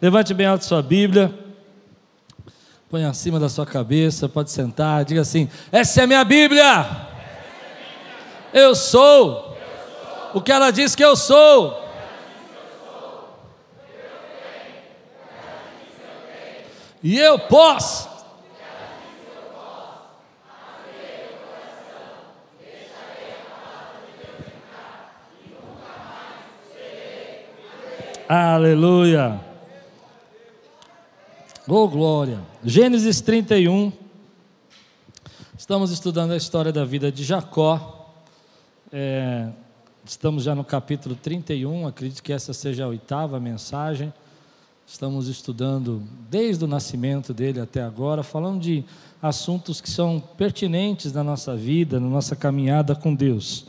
Levante bem alto sua Bíblia. Põe acima da sua cabeça, pode sentar, diga assim: Essa é a minha Bíblia. Eu sou o que ela diz que eu sou. E eu posso. Aleluia. Oh, glória. Gênesis 31. Estamos estudando a história da vida de Jacó. É, estamos já no capítulo 31. Acredito que essa seja a oitava mensagem. Estamos estudando desde o nascimento dele até agora, falando de assuntos que são pertinentes na nossa vida, na nossa caminhada com Deus.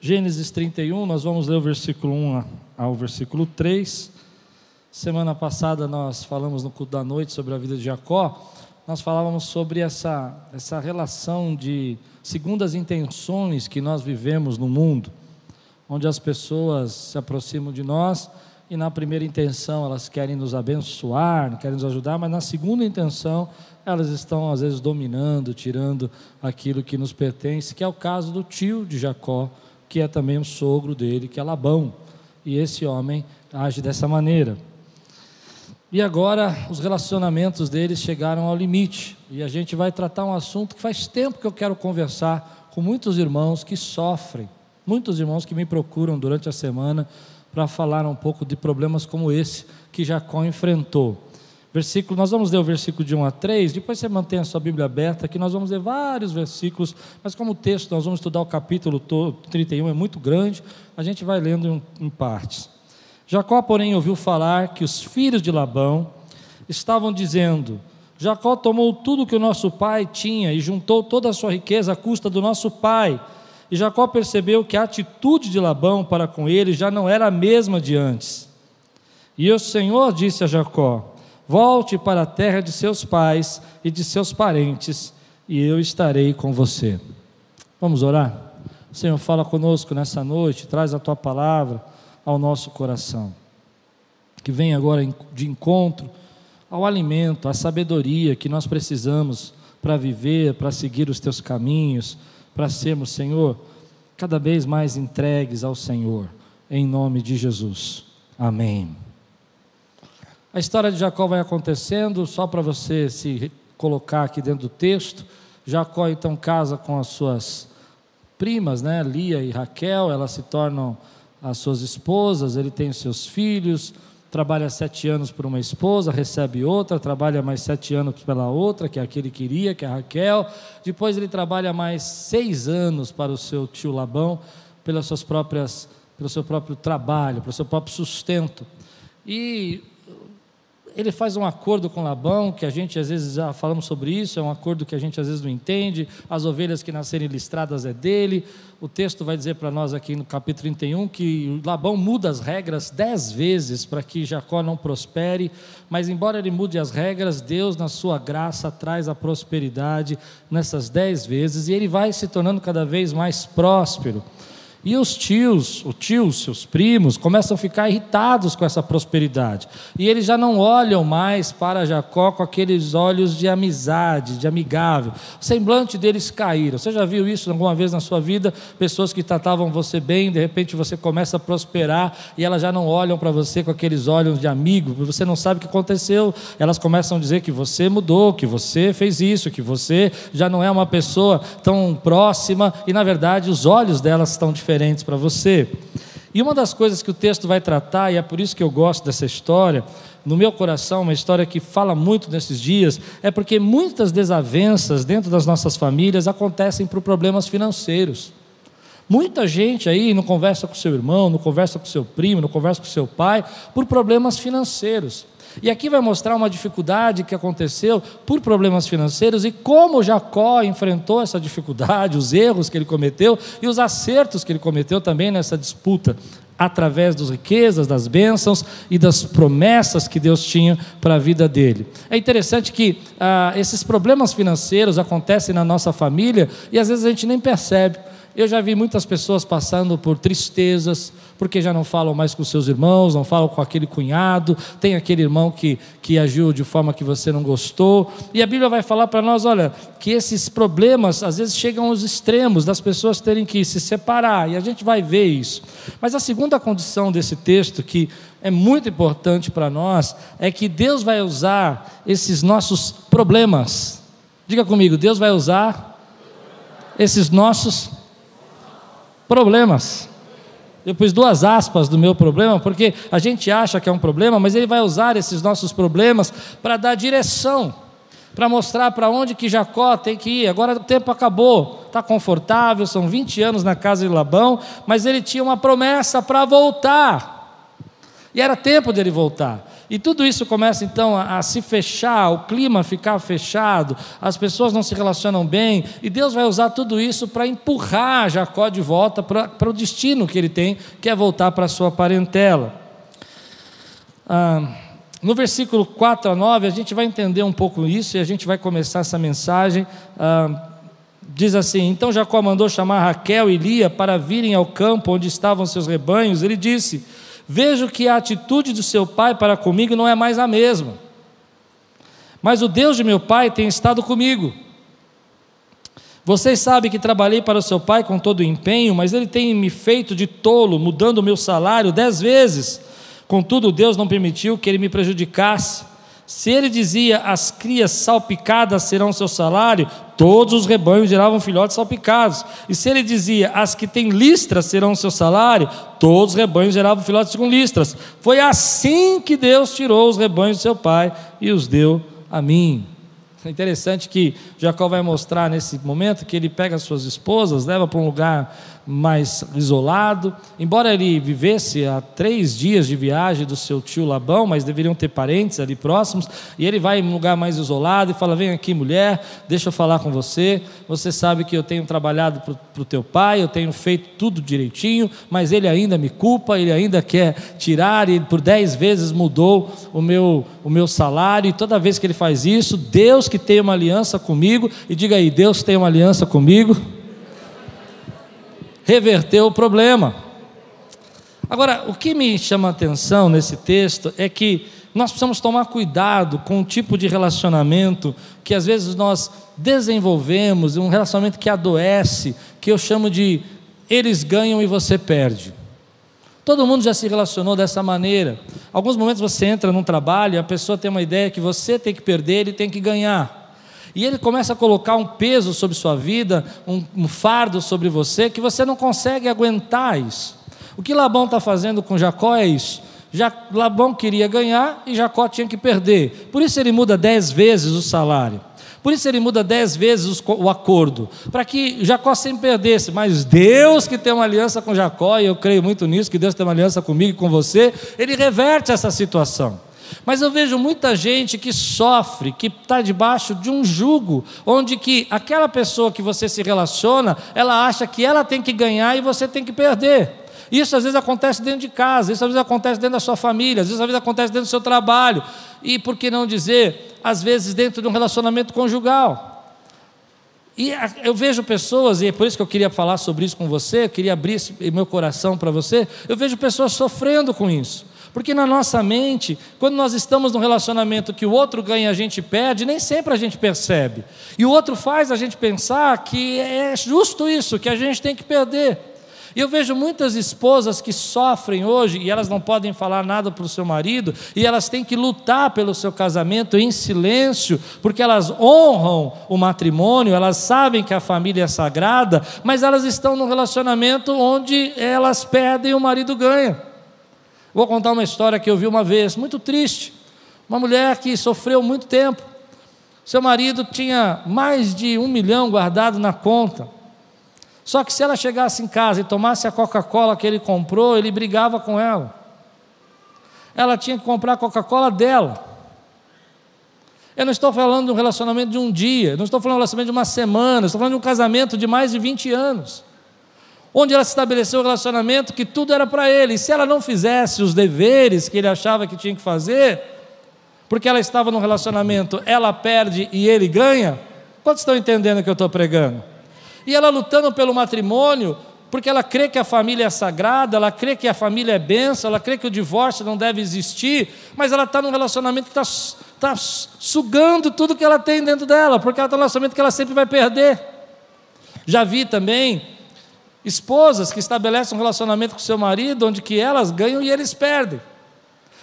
Gênesis 31, nós vamos ler o versículo 1 ao versículo 3. Semana passada nós falamos no culto da noite sobre a vida de Jacó. Nós falávamos sobre essa, essa relação de segundas intenções que nós vivemos no mundo, onde as pessoas se aproximam de nós e na primeira intenção elas querem nos abençoar, querem nos ajudar, mas na segunda intenção elas estão às vezes dominando, tirando aquilo que nos pertence, que é o caso do tio de Jacó, que é também o sogro dele, que é Labão. E esse homem age dessa maneira. E agora os relacionamentos deles chegaram ao limite. E a gente vai tratar um assunto que faz tempo que eu quero conversar com muitos irmãos que sofrem, muitos irmãos que me procuram durante a semana para falar um pouco de problemas como esse que Jacó enfrentou. Versículo, nós vamos ler o versículo de 1 a 3, depois você mantém a sua Bíblia aberta, que nós vamos ler vários versículos, mas como o texto, nós vamos estudar o capítulo 31, é muito grande, a gente vai lendo em, em partes. Jacó, porém, ouviu falar que os filhos de Labão estavam dizendo: Jacó tomou tudo que o nosso pai tinha e juntou toda a sua riqueza à custa do nosso pai e Jacó percebeu que a atitude de Labão para com ele já não era a mesma de antes. E o Senhor disse a Jacó: Volte para a terra de seus pais e de seus parentes, e eu estarei com você. Vamos orar? Senhor, fala conosco nessa noite, traz a tua palavra ao nosso coração. Que venha agora de encontro ao alimento, à sabedoria que nós precisamos para viver, para seguir os teus caminhos para sermos, Senhor, cada vez mais entregues ao Senhor, em nome de Jesus. Amém. A história de Jacó vai acontecendo, só para você se colocar aqui dentro do texto. Jacó então casa com as suas primas, né, Lia e Raquel, elas se tornam as suas esposas, ele tem os seus filhos trabalha sete anos por uma esposa, recebe outra, trabalha mais sete anos pela outra, que é aquele que queria, que é a Raquel. Depois ele trabalha mais seis anos para o seu tio Labão, pelas suas próprias, pelo seu próprio trabalho, pelo seu próprio sustento. E ele faz um acordo com Labão, que a gente às vezes já falamos sobre isso, é um acordo que a gente às vezes não entende. As ovelhas que nascerem listradas é dele. O texto vai dizer para nós aqui no capítulo 31 que Labão muda as regras dez vezes para que Jacó não prospere, mas embora ele mude as regras, Deus, na sua graça, traz a prosperidade nessas dez vezes e ele vai se tornando cada vez mais próspero. E os tios, o tio, seus primos, começam a ficar irritados com essa prosperidade. E eles já não olham mais para Jacó com aqueles olhos de amizade, de amigável. O semblante deles caíram. Você já viu isso alguma vez na sua vida? Pessoas que tratavam você bem, de repente você começa a prosperar e elas já não olham para você com aqueles olhos de amigo, você não sabe o que aconteceu. Elas começam a dizer que você mudou, que você fez isso, que você já não é uma pessoa tão próxima e na verdade os olhos delas estão diferentes diferentes para você. E uma das coisas que o texto vai tratar, e é por isso que eu gosto dessa história, no meu coração, uma história que fala muito nesses dias, é porque muitas desavenças dentro das nossas famílias acontecem por problemas financeiros. Muita gente aí não conversa com seu irmão, não conversa com seu primo, não conversa com seu pai, por problemas financeiros. E aqui vai mostrar uma dificuldade que aconteceu por problemas financeiros e como Jacó enfrentou essa dificuldade, os erros que ele cometeu e os acertos que ele cometeu também nessa disputa, através das riquezas, das bênçãos e das promessas que Deus tinha para a vida dele. É interessante que ah, esses problemas financeiros acontecem na nossa família e às vezes a gente nem percebe. Eu já vi muitas pessoas passando por tristezas, porque já não falam mais com seus irmãos, não falam com aquele cunhado, tem aquele irmão que, que agiu de forma que você não gostou. E a Bíblia vai falar para nós: olha, que esses problemas às vezes chegam aos extremos das pessoas terem que se separar, e a gente vai ver isso. Mas a segunda condição desse texto, que é muito importante para nós, é que Deus vai usar esses nossos problemas. Diga comigo, Deus vai usar esses nossos problemas. Eu pus duas aspas do meu problema, porque a gente acha que é um problema, mas ele vai usar esses nossos problemas para dar direção, para mostrar para onde que Jacó tem que ir. Agora o tempo acabou, está confortável, são 20 anos na casa de Labão, mas ele tinha uma promessa para voltar. E era tempo dele voltar. E tudo isso começa então a, a, se fechar, o clima ficar fechado, as pessoas não se relacionam bem, e Deus vai usar tudo isso para empurrar Jacó de volta para o destino que ele tem, que é voltar para a sua parentela. Ah, no versículo 4 a 9, a gente vai entender um pouco isso e a gente vai começar essa mensagem. Ah, diz assim: Então Jacó mandou chamar Raquel e Lia para virem ao campo onde estavam seus rebanhos. Ele disse Vejo que a atitude do seu pai para comigo não é mais a mesma. Mas o Deus de meu pai tem estado comigo. Vocês sabem que trabalhei para o seu pai com todo o empenho, mas ele tem me feito de tolo, mudando o meu salário dez vezes. Contudo, Deus não permitiu que ele me prejudicasse. Se ele dizia, as crias salpicadas serão seu salário, todos os rebanhos geravam filhotes salpicados. E se ele dizia, as que têm listras serão seu salário, todos os rebanhos geravam filhotes com listras. Foi assim que Deus tirou os rebanhos do seu pai e os deu a mim. É interessante que Jacó vai mostrar nesse momento que ele pega suas esposas, leva para um lugar mais isolado. Embora ele vivesse a três dias de viagem do seu tio Labão, mas deveriam ter parentes ali próximos, e ele vai em um lugar mais isolado e fala: Vem aqui, mulher, deixa eu falar com você. Você sabe que eu tenho trabalhado para o teu pai, eu tenho feito tudo direitinho, mas ele ainda me culpa, ele ainda quer tirar, e por dez vezes mudou o meu, o meu salário, e toda vez que ele faz isso, Deus que tem uma aliança comigo, e diga aí: Deus tem uma aliança comigo reverter o problema. Agora, o que me chama a atenção nesse texto é que nós precisamos tomar cuidado com o tipo de relacionamento que às vezes nós desenvolvemos, um relacionamento que adoece, que eu chamo de eles ganham e você perde. Todo mundo já se relacionou dessa maneira. Alguns momentos você entra num trabalho e a pessoa tem uma ideia que você tem que perder, ele tem que ganhar. E ele começa a colocar um peso sobre sua vida, um, um fardo sobre você, que você não consegue aguentar isso. O que Labão está fazendo com Jacó é isso. Já, Labão queria ganhar e Jacó tinha que perder. Por isso ele muda dez vezes o salário. Por isso ele muda dez vezes o acordo, para que Jacó sempre perdesse. Mas Deus que tem uma aliança com Jacó, e eu creio muito nisso, que Deus tem uma aliança comigo e com você, ele reverte essa situação. Mas eu vejo muita gente que sofre, que está debaixo de um jugo, onde que aquela pessoa que você se relaciona, ela acha que ela tem que ganhar e você tem que perder. Isso às vezes acontece dentro de casa, isso às vezes acontece dentro da sua família, às vezes, às vezes acontece dentro do seu trabalho, e por que não dizer, às vezes dentro de um relacionamento conjugal. E eu vejo pessoas, e é por isso que eu queria falar sobre isso com você, eu queria abrir meu coração para você, eu vejo pessoas sofrendo com isso. Porque na nossa mente, quando nós estamos num relacionamento que o outro ganha e a gente perde, nem sempre a gente percebe. E o outro faz a gente pensar que é justo isso, que a gente tem que perder. E eu vejo muitas esposas que sofrem hoje e elas não podem falar nada para o seu marido e elas têm que lutar pelo seu casamento em silêncio, porque elas honram o matrimônio, elas sabem que a família é sagrada, mas elas estão num relacionamento onde elas perdem e o marido ganha. Vou contar uma história que eu vi uma vez, muito triste. Uma mulher que sofreu muito tempo. Seu marido tinha mais de um milhão guardado na conta. Só que se ela chegasse em casa e tomasse a Coca-Cola que ele comprou, ele brigava com ela. Ela tinha que comprar a Coca-Cola dela. Eu não estou falando de um relacionamento de um dia, não estou falando de um relacionamento de uma semana, estou falando de um casamento de mais de 20 anos onde ela estabeleceu o relacionamento que tudo era para ele. E se ela não fizesse os deveres que ele achava que tinha que fazer, porque ela estava num relacionamento, ela perde e ele ganha. Quantos estão entendendo o que eu estou pregando? E ela lutando pelo matrimônio, porque ela crê que a família é sagrada, ela crê que a família é benção, ela crê que o divórcio não deve existir, mas ela está num relacionamento que está tá sugando tudo que ela tem dentro dela, porque ela está num relacionamento que ela sempre vai perder. Já vi também esposas que estabelecem um relacionamento com seu marido, onde que elas ganham e eles perdem.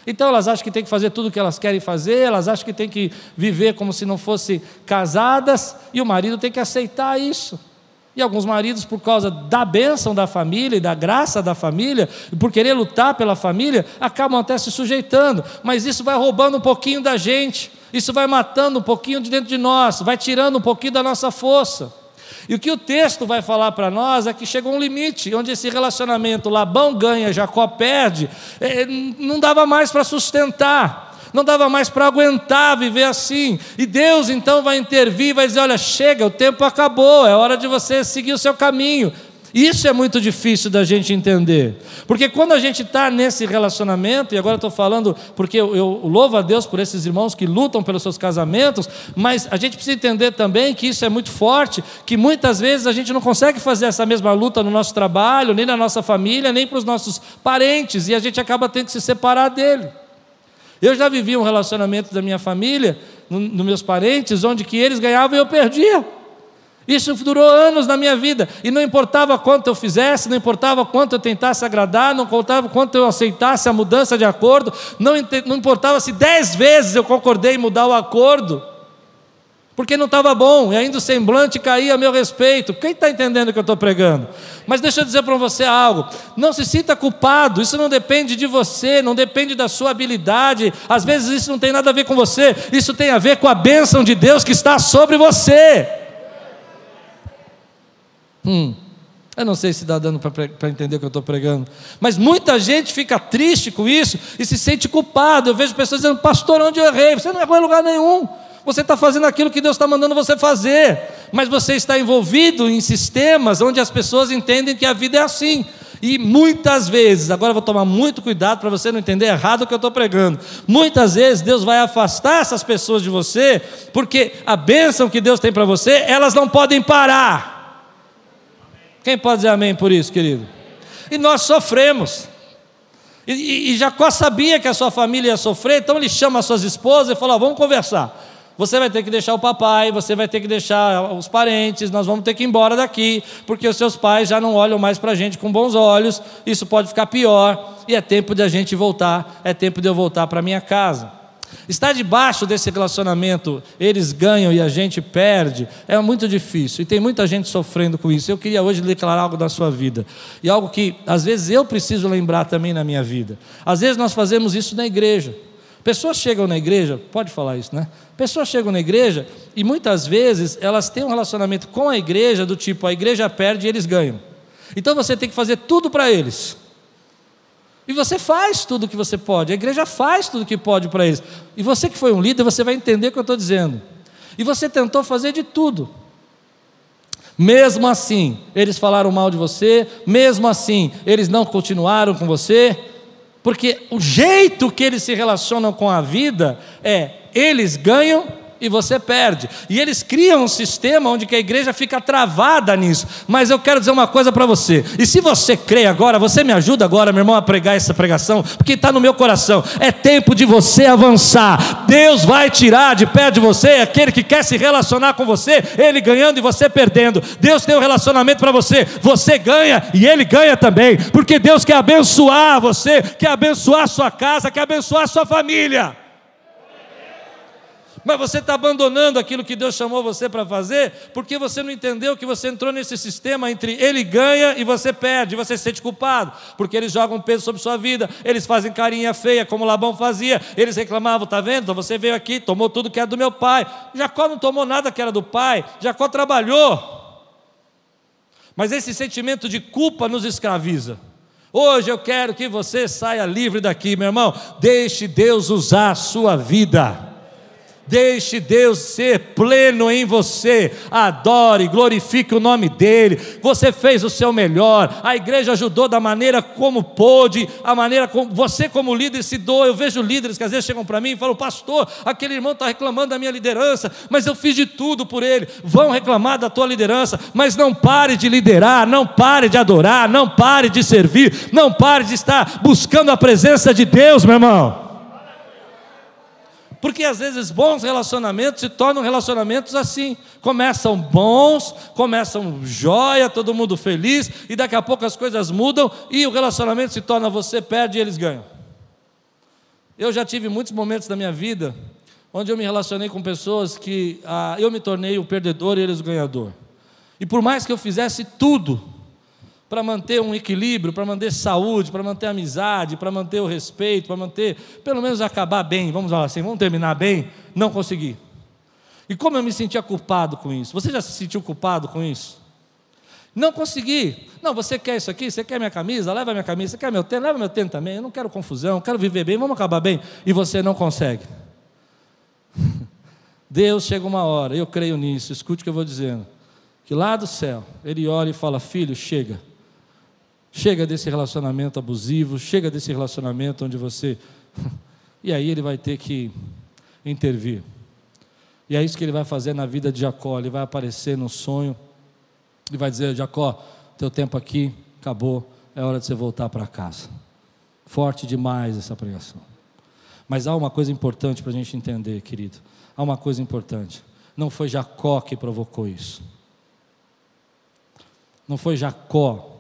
Então elas acham que tem que fazer tudo o que elas querem fazer, elas acham que tem que viver como se não fossem casadas, e o marido tem que aceitar isso. E alguns maridos, por causa da bênção da família e da graça da família, e por querer lutar pela família, acabam até se sujeitando. Mas isso vai roubando um pouquinho da gente, isso vai matando um pouquinho de dentro de nós, vai tirando um pouquinho da nossa força. E o que o texto vai falar para nós é que chegou um limite, onde esse relacionamento Labão ganha, Jacó perde, é, não dava mais para sustentar não dava mais para aguentar viver assim. E Deus então vai intervir, vai dizer: olha, chega, o tempo acabou, é hora de você seguir o seu caminho. Isso é muito difícil da gente entender, porque quando a gente está nesse relacionamento, e agora estou falando porque eu, eu, louvo a Deus por esses irmãos que lutam pelos seus casamentos, mas a gente precisa entender também que isso é muito forte, que muitas vezes a gente não consegue fazer essa mesma luta no nosso trabalho, nem na nossa família, nem para os nossos parentes, e a gente acaba tendo que se separar dele. Eu já vivi um relacionamento da minha família, nos no meus parentes, onde que eles ganhavam e eu perdia. Isso durou anos na minha vida, e não importava quanto eu fizesse, não importava quanto eu tentasse agradar, não importava quanto eu aceitasse a mudança de acordo, não, não importava se dez vezes eu concordei em mudar o acordo, porque não estava bom, e ainda o semblante caía a meu respeito. Quem está entendendo o que eu estou pregando? Mas deixa eu dizer para você algo: não se sinta culpado, isso não depende de você, não depende da sua habilidade, às vezes isso não tem nada a ver com você, isso tem a ver com a bênção de Deus que está sobre você. Hum. Eu não sei se está dando para entender o que eu estou pregando. Mas muita gente fica triste com isso e se sente culpado. Eu vejo pessoas dizendo, pastor, onde eu errei? Você não errou em lugar nenhum. Você está fazendo aquilo que Deus está mandando você fazer, mas você está envolvido em sistemas onde as pessoas entendem que a vida é assim. E muitas vezes, agora eu vou tomar muito cuidado para você não entender errado o que eu estou pregando. Muitas vezes Deus vai afastar essas pessoas de você, porque a bênção que Deus tem para você, elas não podem parar. Quem pode dizer amém por isso, querido? E nós sofremos. E, e, e Jacó sabia que a sua família ia sofrer, então ele chama as suas esposas e fala: vamos conversar você vai ter que deixar o papai, você vai ter que deixar os parentes, nós vamos ter que ir embora daqui, porque os seus pais já não olham mais para a gente com bons olhos, isso pode ficar pior, e é tempo de a gente voltar, é tempo de eu voltar para minha casa. Estar debaixo desse relacionamento, eles ganham e a gente perde, é muito difícil. E tem muita gente sofrendo com isso. Eu queria hoje declarar algo da sua vida. E algo que às vezes eu preciso lembrar também na minha vida. Às vezes nós fazemos isso na igreja. Pessoas chegam na igreja, pode falar isso, né? Pessoas chegam na igreja e muitas vezes elas têm um relacionamento com a igreja do tipo: a igreja perde e eles ganham. Então você tem que fazer tudo para eles. E você faz tudo o que você pode, a igreja faz tudo o que pode para eles. E você que foi um líder, você vai entender o que eu estou dizendo. E você tentou fazer de tudo. Mesmo assim, eles falaram mal de você, mesmo assim, eles não continuaram com você, porque o jeito que eles se relacionam com a vida é eles ganham e você perde. E eles criam um sistema onde a igreja fica travada nisso. Mas eu quero dizer uma coisa para você. E se você crê agora, você me ajuda agora, meu irmão, a pregar essa pregação, porque está no meu coração. É tempo de você avançar. Deus vai tirar de perto de você aquele que quer se relacionar com você, ele ganhando e você perdendo. Deus tem um relacionamento para você. Você ganha e ele ganha também. Porque Deus quer abençoar você, quer abençoar sua casa, quer abençoar sua família mas você está abandonando aquilo que Deus chamou você para fazer, porque você não entendeu que você entrou nesse sistema entre ele ganha e você perde, você se sente culpado, porque eles jogam peso sobre sua vida, eles fazem carinha feia, como Labão fazia, eles reclamavam, está vendo? Então você veio aqui, tomou tudo que era do meu pai. Jacó não tomou nada que era do pai, Jacó trabalhou. Mas esse sentimento de culpa nos escraviza. Hoje eu quero que você saia livre daqui, meu irmão. Deixe Deus usar a sua vida. Deixe Deus ser pleno em você. Adore, glorifique o nome dEle. Você fez o seu melhor. A igreja ajudou da maneira como pôde, a maneira como você, como líder, se doa. Eu vejo líderes que às vezes chegam para mim e falam: Pastor, aquele irmão está reclamando da minha liderança, mas eu fiz de tudo por ele. Vão reclamar da tua liderança, mas não pare de liderar, não pare de adorar, não pare de servir, não pare de estar buscando a presença de Deus, meu irmão. Porque às vezes bons relacionamentos se tornam relacionamentos assim. Começam bons, começam jóia, todo mundo feliz, e daqui a pouco as coisas mudam e o relacionamento se torna você perde e eles ganham. Eu já tive muitos momentos da minha vida onde eu me relacionei com pessoas que ah, eu me tornei o perdedor e eles o ganhador. E por mais que eu fizesse tudo, para manter um equilíbrio, para manter saúde, para manter amizade, para manter o respeito, para manter, pelo menos acabar bem, vamos falar assim, vamos terminar bem, não consegui. E como eu me sentia culpado com isso? Você já se sentiu culpado com isso? Não consegui. Não, você quer isso aqui? Você quer minha camisa? Leva minha camisa. Você quer meu tênis? Leva meu tênis também. Eu não quero confusão, quero viver bem, vamos acabar bem. E você não consegue. Deus chega uma hora, eu creio nisso, escute o que eu vou dizendo. Que lá do céu, Ele olha e fala: Filho, chega. Chega desse relacionamento abusivo, chega desse relacionamento onde você. e aí ele vai ter que intervir. E é isso que ele vai fazer na vida de Jacó. Ele vai aparecer no sonho e vai dizer: Jacó, teu tempo aqui acabou, é hora de você voltar para casa. Forte demais essa pregação. Mas há uma coisa importante para a gente entender, querido. Há uma coisa importante. Não foi Jacó que provocou isso. Não foi Jacó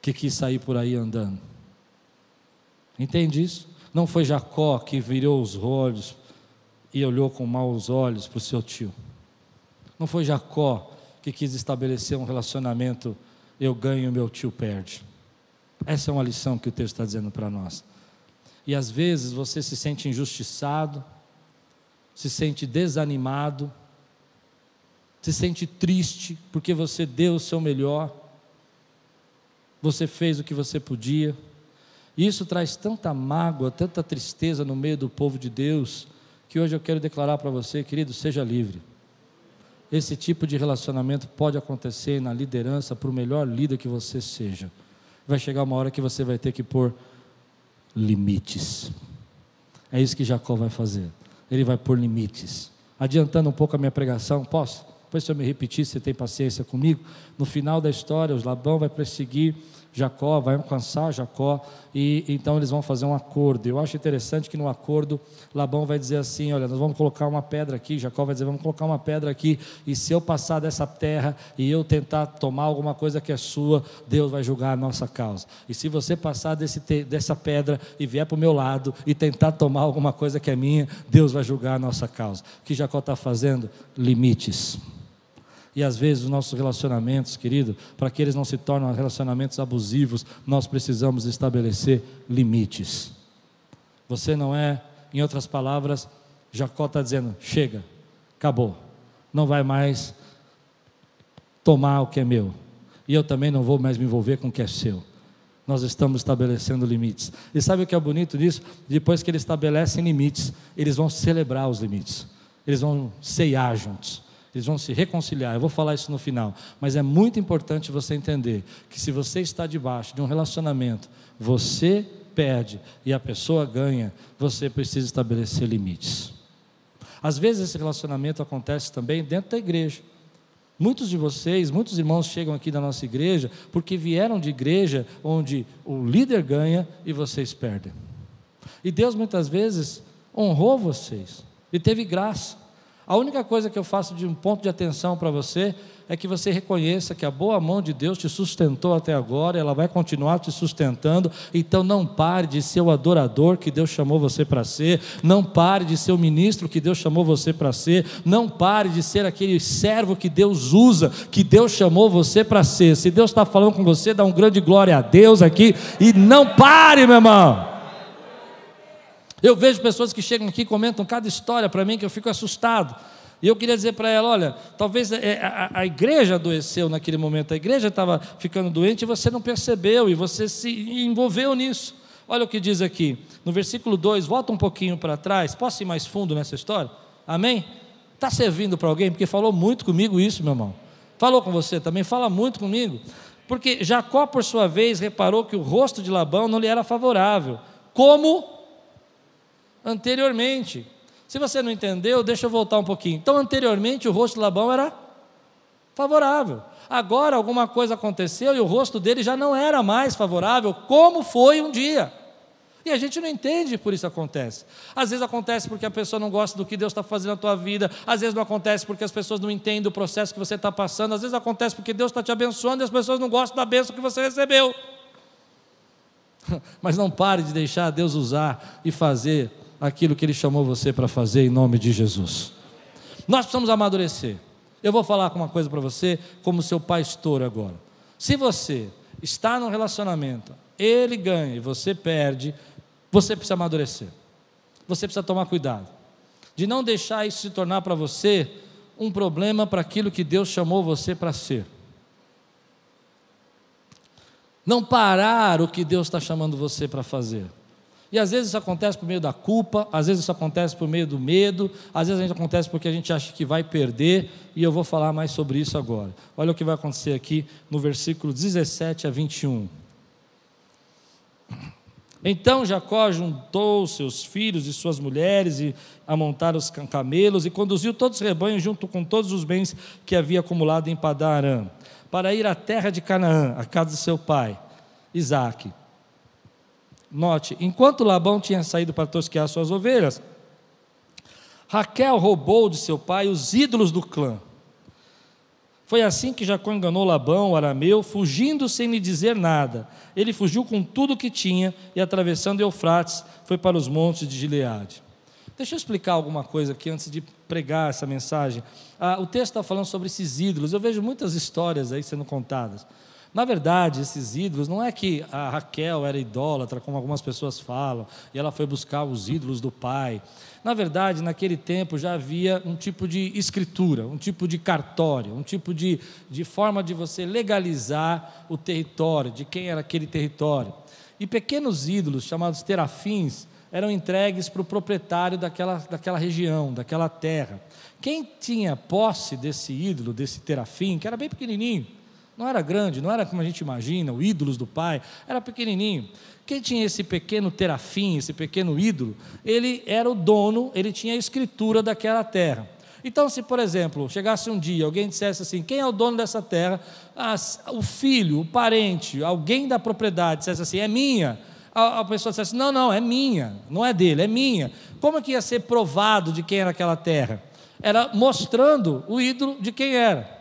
que quis sair por aí andando. Entende isso? Não foi Jacó que virou os olhos e olhou com maus olhos para o seu tio. Não foi Jacó que quis estabelecer um relacionamento, eu ganho, meu tio perde. Essa é uma lição que o texto está dizendo para nós. E às vezes você se sente injustiçado, se sente desanimado, se sente triste porque você deu o seu melhor, você fez o que você podia. E isso traz tanta mágoa, tanta tristeza no meio do povo de Deus, que hoje eu quero declarar para você, querido, seja livre. Esse tipo de relacionamento pode acontecer na liderança, por melhor líder que você seja. Vai chegar uma hora que você vai ter que pôr limites. É isso que Jacó vai fazer. Ele vai pôr limites. Adiantando um pouco a minha pregação, posso? Depois, se eu me repetir, você tem paciência comigo. No final da história, os Labão vai perseguir Jacó, vai alcançar Jacó, e então eles vão fazer um acordo. Eu acho interessante que no acordo, Labão vai dizer assim: Olha, nós vamos colocar uma pedra aqui. Jacó vai dizer: Vamos colocar uma pedra aqui, e se eu passar dessa terra e eu tentar tomar alguma coisa que é sua, Deus vai julgar a nossa causa. E se você passar desse, dessa pedra e vier para o meu lado e tentar tomar alguma coisa que é minha, Deus vai julgar a nossa causa. O que Jacó está fazendo? Limites. E às vezes os nossos relacionamentos, querido, para que eles não se tornem relacionamentos abusivos, nós precisamos estabelecer limites. Você não é, em outras palavras, Jacó está dizendo: chega, acabou, não vai mais tomar o que é meu, e eu também não vou mais me envolver com o que é seu. Nós estamos estabelecendo limites. E sabe o que é bonito disso? Depois que eles estabelecem limites, eles vão celebrar os limites, eles vão ceiar juntos. Eles vão se reconciliar. Eu vou falar isso no final. Mas é muito importante você entender que se você está debaixo de um relacionamento, você perde e a pessoa ganha, você precisa estabelecer limites. Às vezes esse relacionamento acontece também dentro da igreja. Muitos de vocês, muitos irmãos chegam aqui da nossa igreja porque vieram de igreja onde o líder ganha e vocês perdem. E Deus muitas vezes honrou vocês e teve graça. A única coisa que eu faço de um ponto de atenção para você é que você reconheça que a boa mão de Deus te sustentou até agora, ela vai continuar te sustentando. Então não pare de ser o adorador que Deus chamou você para ser, não pare de ser o ministro que Deus chamou você para ser, não pare de ser aquele servo que Deus usa, que Deus chamou você para ser. Se Deus está falando com você, dá um grande glória a Deus aqui e não pare, meu irmão. Eu vejo pessoas que chegam aqui e comentam cada história para mim que eu fico assustado. E eu queria dizer para ela: olha, talvez é, a, a, igreja adoeceu naquele momento, a igreja estava ficando doente e você não percebeu e você se envolveu nisso. Olha o que diz aqui, no versículo 2, volta um pouquinho para trás, posso ir mais fundo nessa história? Amém? Está servindo para alguém? Porque falou muito comigo isso, meu irmão. Falou com você também? Fala muito comigo. Porque Jacó, por sua vez, reparou que o rosto de Labão não lhe era favorável, como anteriormente. Se você não entendeu, deixa eu voltar um pouquinho. Então, anteriormente, o rosto de Labão era favorável. Agora, alguma coisa aconteceu e o rosto dele já não era mais favorável, como foi um dia. E a gente não entende por isso acontece. Às vezes acontece porque a pessoa não gosta do que Deus está fazendo na tua vida, às vezes não acontece porque as pessoas não entendem o processo que você está passando, às vezes acontece porque Deus está te abençoando e as pessoas não gostam da bênção que você recebeu. Mas não pare de deixar Deus usar e fazer aquilo que Ele chamou você para fazer em nome de Jesus. Nós precisamos amadurecer. Eu vou falar uma coisa para você, como seu pastor agora. Se você está num relacionamento, ele ganha e você perde, você precisa amadurecer. Você precisa tomar cuidado de não deixar isso se tornar para você um problema para aquilo que Deus chamou você para ser. Não parar o que Deus está chamando você para fazer. E às vezes isso acontece por meio da culpa, às vezes isso acontece por meio do medo, às vezes isso acontece porque a gente acha que vai perder, e eu vou falar mais sobre isso agora. Olha o que vai acontecer aqui no versículo 17 a 21. Então Jacó juntou seus filhos e suas mulheres e a montar os camelos e conduziu todos os rebanhos junto com todos os bens que havia acumulado em Padarã, para ir à terra de Canaã, a casa de seu pai, Isaque. Note, enquanto Labão tinha saído para tosquear suas ovelhas, Raquel roubou de seu pai os ídolos do clã. Foi assim que Jacó enganou Labão, o arameu, fugindo sem lhe dizer nada. Ele fugiu com tudo o que tinha e, atravessando Eufrates, foi para os montes de Gileade. Deixa eu explicar alguma coisa aqui antes de pregar essa mensagem. Ah, o texto está falando sobre esses ídolos. Eu vejo muitas histórias aí sendo contadas. Na verdade, esses ídolos, não é que a Raquel era idólatra, como algumas pessoas falam, e ela foi buscar os ídolos do pai. Na verdade, naquele tempo já havia um tipo de escritura, um tipo de cartório, um tipo de, de forma de você legalizar o território, de quem era aquele território. E pequenos ídolos, chamados terafins, eram entregues para o proprietário daquela, daquela região, daquela terra. Quem tinha posse desse ídolo, desse terafim, que era bem pequenininho, não era grande, não era como a gente imagina, o ídolos do pai, era pequenininho. Quem tinha esse pequeno terafim, esse pequeno ídolo, ele era o dono, ele tinha a escritura daquela terra. Então, se por exemplo, chegasse um dia, alguém dissesse assim: quem é o dono dessa terra? Ah, o filho, o parente, alguém da propriedade dissesse assim: é minha. A, a pessoa dissesse: não, não, é minha, não é dele, é minha. Como é que ia ser provado de quem era aquela terra? Era mostrando o ídolo de quem era.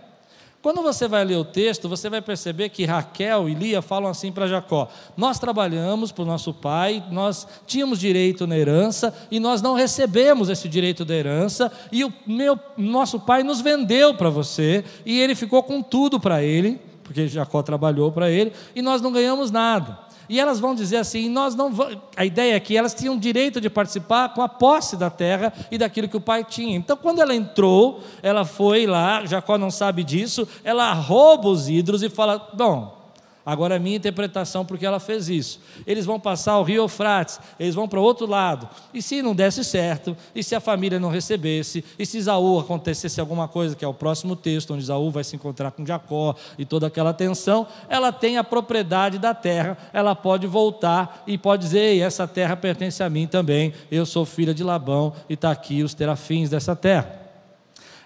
Quando você vai ler o texto, você vai perceber que Raquel e Lia falam assim para Jacó: Nós trabalhamos para o nosso pai, nós tínhamos direito na herança e nós não recebemos esse direito da herança, e o meu, nosso pai nos vendeu para você, e ele ficou com tudo para ele, porque Jacó trabalhou para ele, e nós não ganhamos nada. E elas vão dizer assim: nós não a ideia é que elas tinham direito de participar com a posse da terra e daquilo que o pai tinha. Então, quando ela entrou, ela foi lá, Jacó não sabe disso, ela rouba os ídolos e fala: bom, Agora, a minha interpretação, porque ela fez isso. Eles vão passar o rio Eufrates, eles vão para o outro lado. E se não desse certo, e se a família não recebesse, e se Isaú acontecesse alguma coisa, que é o próximo texto, onde Isaú vai se encontrar com Jacó e toda aquela tensão, ela tem a propriedade da terra, ela pode voltar e pode dizer: Ei, essa terra pertence a mim também, eu sou filha de Labão e está aqui os terafins dessa terra.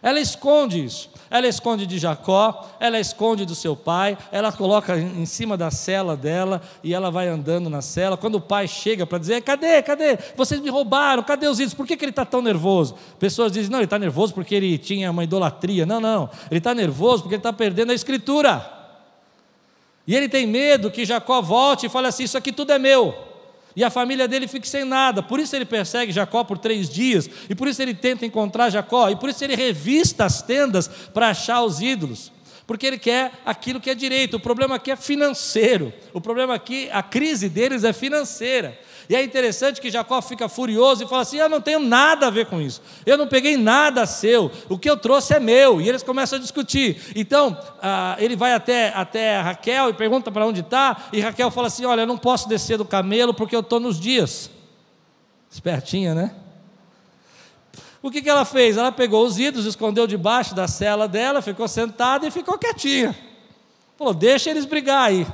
Ela esconde isso. Ela esconde de Jacó, ela esconde do seu pai, ela coloca em cima da cela dela e ela vai andando na cela. Quando o pai chega para dizer: Cadê, cadê? Vocês me roubaram, cadê os ídolos? Por que, que ele está tão nervoso? Pessoas dizem: Não, ele está nervoso porque ele tinha uma idolatria. Não, não. Ele está nervoso porque ele está perdendo a escritura. E ele tem medo que Jacó volte e fale assim: Isso aqui tudo é meu e a família dele fique sem nada. Por isso ele persegue Jacó por três dias, e por isso ele tenta encontrar Jacó, e por isso ele revista as tendas para achar os ídolos, porque ele quer aquilo que é direito. O problema aqui é financeiro, o problema aqui, a crise deles é financeira. E é interessante que Jacó fica furioso e fala assim: Eu não tenho nada a ver com isso, eu não peguei nada seu, o que eu trouxe é meu. E eles começam a discutir. Então, ah, ele vai até, até Raquel e pergunta para onde está, e Raquel fala assim: Olha, eu não posso descer do camelo porque eu estou nos dias. Espertinha, né? O que, que ela fez? Ela pegou os ídolos, escondeu debaixo da cela dela, ficou sentada e ficou quietinha. Falou: deixa eles brigar aí.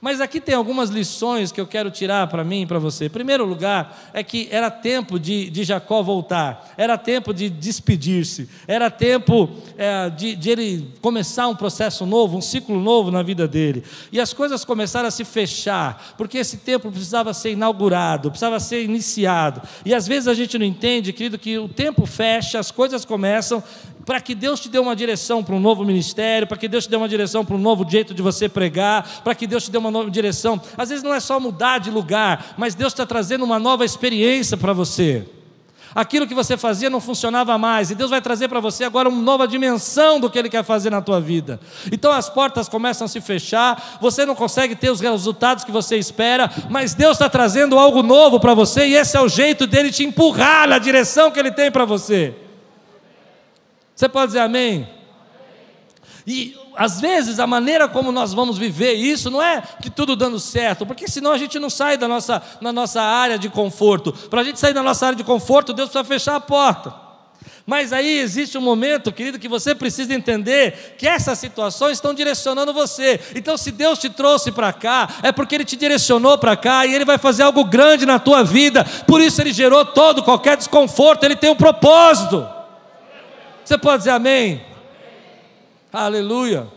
Mas aqui tem algumas lições que eu quero tirar para mim e para você. Em primeiro lugar, é que era tempo de, de Jacó voltar, era tempo de despedir-se, era tempo é, de, de ele começar um processo novo, um ciclo novo na vida dele. E as coisas começaram a se fechar, porque esse tempo precisava ser inaugurado, precisava ser iniciado. E às vezes a gente não entende, querido, que o tempo fecha, as coisas começam, para que Deus te dê uma direção para um novo ministério, para que Deus te dê uma direção para um novo jeito de você pregar, para que Deus te dê uma nova direção. Às vezes não é só mudar de lugar, mas Deus está trazendo uma nova experiência para você. Aquilo que você fazia não funcionava mais, e Deus vai trazer para você agora uma nova dimensão do que Ele quer fazer na tua vida. Então as portas começam a se fechar, você não consegue ter os resultados que você espera, mas Deus está trazendo algo novo para você, e esse é o jeito dele te empurrar na direção que Ele tem para você. Você pode dizer amém? E às vezes a maneira como nós vamos viver isso não é que tudo dando certo, porque senão a gente não sai da nossa, na nossa área de conforto. Para a gente sair da nossa área de conforto, Deus precisa fechar a porta. Mas aí existe um momento, querido, que você precisa entender que essas situações estão direcionando você. Então, se Deus te trouxe para cá, é porque Ele te direcionou para cá e Ele vai fazer algo grande na tua vida. Por isso Ele gerou todo, qualquer desconforto, Ele tem um propósito. Você pode dizer amém? Aleluia.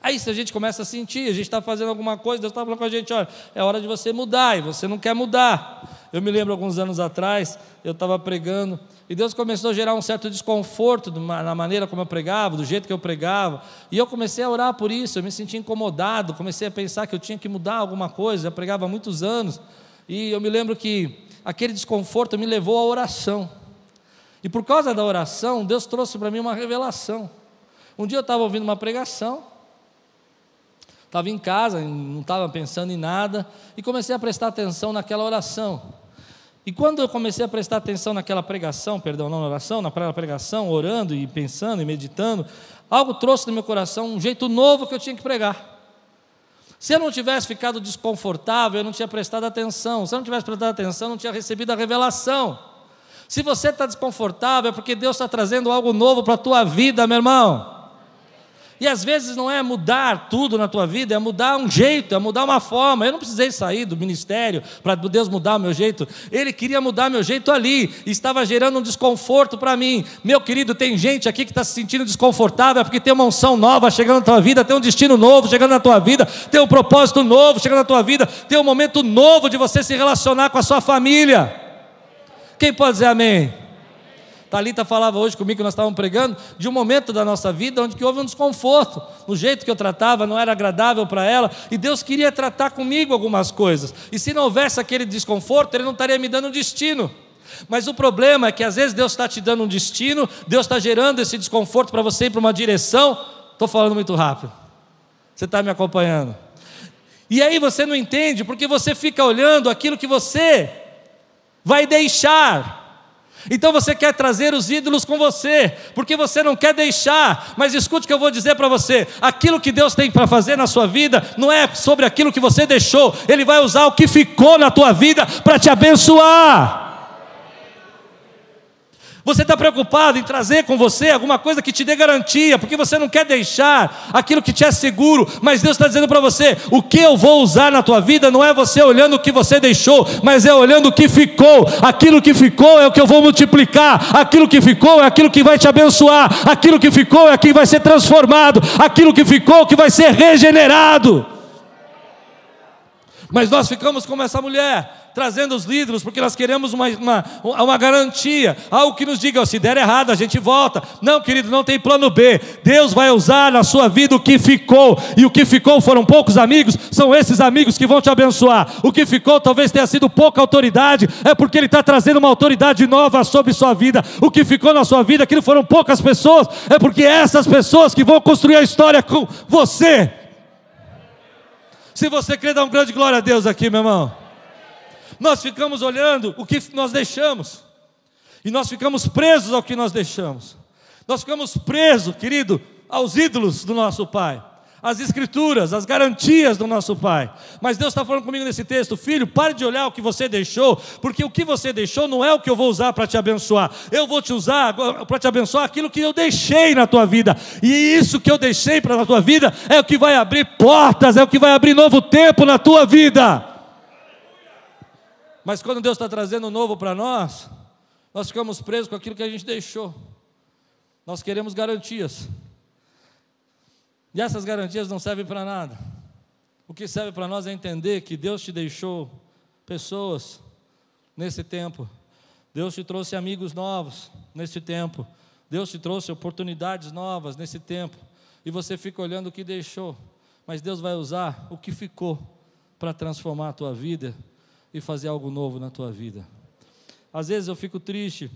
Aí se a gente começa a sentir, a gente está fazendo alguma coisa, Deus está falando com a gente, olha, é hora de você mudar, e você não quer mudar. Eu me lembro alguns anos atrás, eu estava pregando, e Deus começou a gerar um certo desconforto na maneira como eu pregava, do jeito que eu pregava, e eu comecei a orar por isso, eu me senti incomodado, comecei a pensar que eu tinha que mudar alguma coisa, eu pregava há muitos anos, e eu me lembro que aquele desconforto me levou à oração. E por causa da oração, Deus trouxe para mim uma revelação. Um dia eu estava ouvindo uma pregação, estava em casa, não estava pensando em nada, e comecei a prestar atenção naquela oração. E quando eu comecei a prestar atenção naquela pregação, perdão, não na oração, naquela pregação, orando e pensando e meditando, algo trouxe no meu coração um jeito novo que eu tinha que pregar. Se eu não tivesse ficado desconfortável, eu não tinha prestado atenção. Se eu não tivesse prestado atenção, eu não tinha recebido a revelação. Se você está desconfortável, é porque Deus está trazendo algo novo para a tua vida, meu irmão. E às vezes não é mudar tudo na tua vida, é mudar um jeito, é mudar uma forma. Eu não precisei sair do ministério para Deus mudar meu jeito. Ele queria mudar meu jeito ali, e estava gerando um desconforto para mim. Meu querido, tem gente aqui que está se sentindo desconfortável é porque tem uma unção nova chegando na tua vida, tem um destino novo chegando na tua vida, tem um propósito novo chegando na tua vida, tem um momento novo de você se relacionar com a sua família. Quem pode dizer amém? Talita falava hoje comigo que nós estávamos pregando de um momento da nossa vida onde que houve um desconforto, o jeito que eu tratava não era agradável para ela e Deus queria tratar comigo algumas coisas. E se não houvesse aquele desconforto, ele não estaria me dando um destino. Mas o problema é que às vezes Deus está te dando um destino, Deus está gerando esse desconforto para você ir para uma direção. Estou falando muito rápido. Você está me acompanhando? E aí você não entende porque você fica olhando aquilo que você vai deixar. Então você quer trazer os ídolos com você, porque você não quer deixar. Mas escute o que eu vou dizer para você: aquilo que Deus tem para fazer na sua vida não é sobre aquilo que você deixou, Ele vai usar o que ficou na tua vida para te abençoar. Você está preocupado em trazer com você alguma coisa que te dê garantia, porque você não quer deixar aquilo que te é seguro, mas Deus está dizendo para você: o que eu vou usar na tua vida não é você olhando o que você deixou, mas é olhando o que ficou. Aquilo que ficou é o que eu vou multiplicar, aquilo que ficou é aquilo que vai te abençoar, aquilo que ficou é aquilo que vai ser transformado, aquilo que ficou é que vai ser regenerado. Mas nós ficamos como essa mulher trazendo os líderes, porque nós queremos uma, uma, uma garantia, algo que nos diga, se der errado, a gente volta. Não, querido, não tem plano B. Deus vai usar na sua vida o que ficou, e o que ficou foram poucos amigos, são esses amigos que vão te abençoar. O que ficou talvez tenha sido pouca autoridade, é porque Ele está trazendo uma autoridade nova sobre sua vida. O que ficou na sua vida, aquilo foram poucas pessoas, é porque essas pessoas que vão construir a história com você. Se você crê, dá um grande glória a Deus aqui, meu irmão. Nós ficamos olhando o que nós deixamos, e nós ficamos presos ao que nós deixamos. Nós ficamos presos, querido, aos ídolos do nosso pai. As escrituras, as garantias do nosso Pai. Mas Deus está falando comigo nesse texto, filho, pare de olhar o que você deixou, porque o que você deixou não é o que eu vou usar para te abençoar. Eu vou te usar para te abençoar aquilo que eu deixei na tua vida. E isso que eu deixei para na tua vida é o que vai abrir portas, é o que vai abrir novo tempo na tua vida. Mas quando Deus está trazendo novo para nós, nós ficamos presos com aquilo que a gente deixou. Nós queremos garantias. E essas garantias não servem para nada. O que serve para nós é entender que Deus te deixou pessoas nesse tempo. Deus te trouxe amigos novos nesse tempo. Deus te trouxe oportunidades novas nesse tempo. E você fica olhando o que deixou. Mas Deus vai usar o que ficou para transformar a tua vida e fazer algo novo na tua vida. Às vezes eu fico triste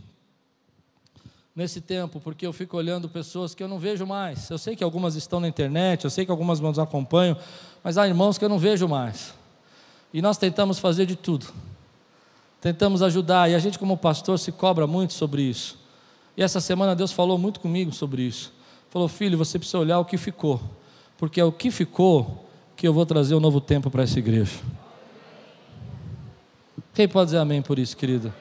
nesse tempo, porque eu fico olhando pessoas que eu não vejo mais. Eu sei que algumas estão na internet, eu sei que algumas nos acompanham, mas há irmãos que eu não vejo mais. E nós tentamos fazer de tudo. Tentamos ajudar, e a gente, como pastor, se cobra muito sobre isso. E essa semana Deus falou muito comigo sobre isso. Falou, filho, você precisa olhar o que ficou, porque é o que ficou que eu vou trazer um novo tempo para essa igreja. Quem pode dizer amém por isso, querida?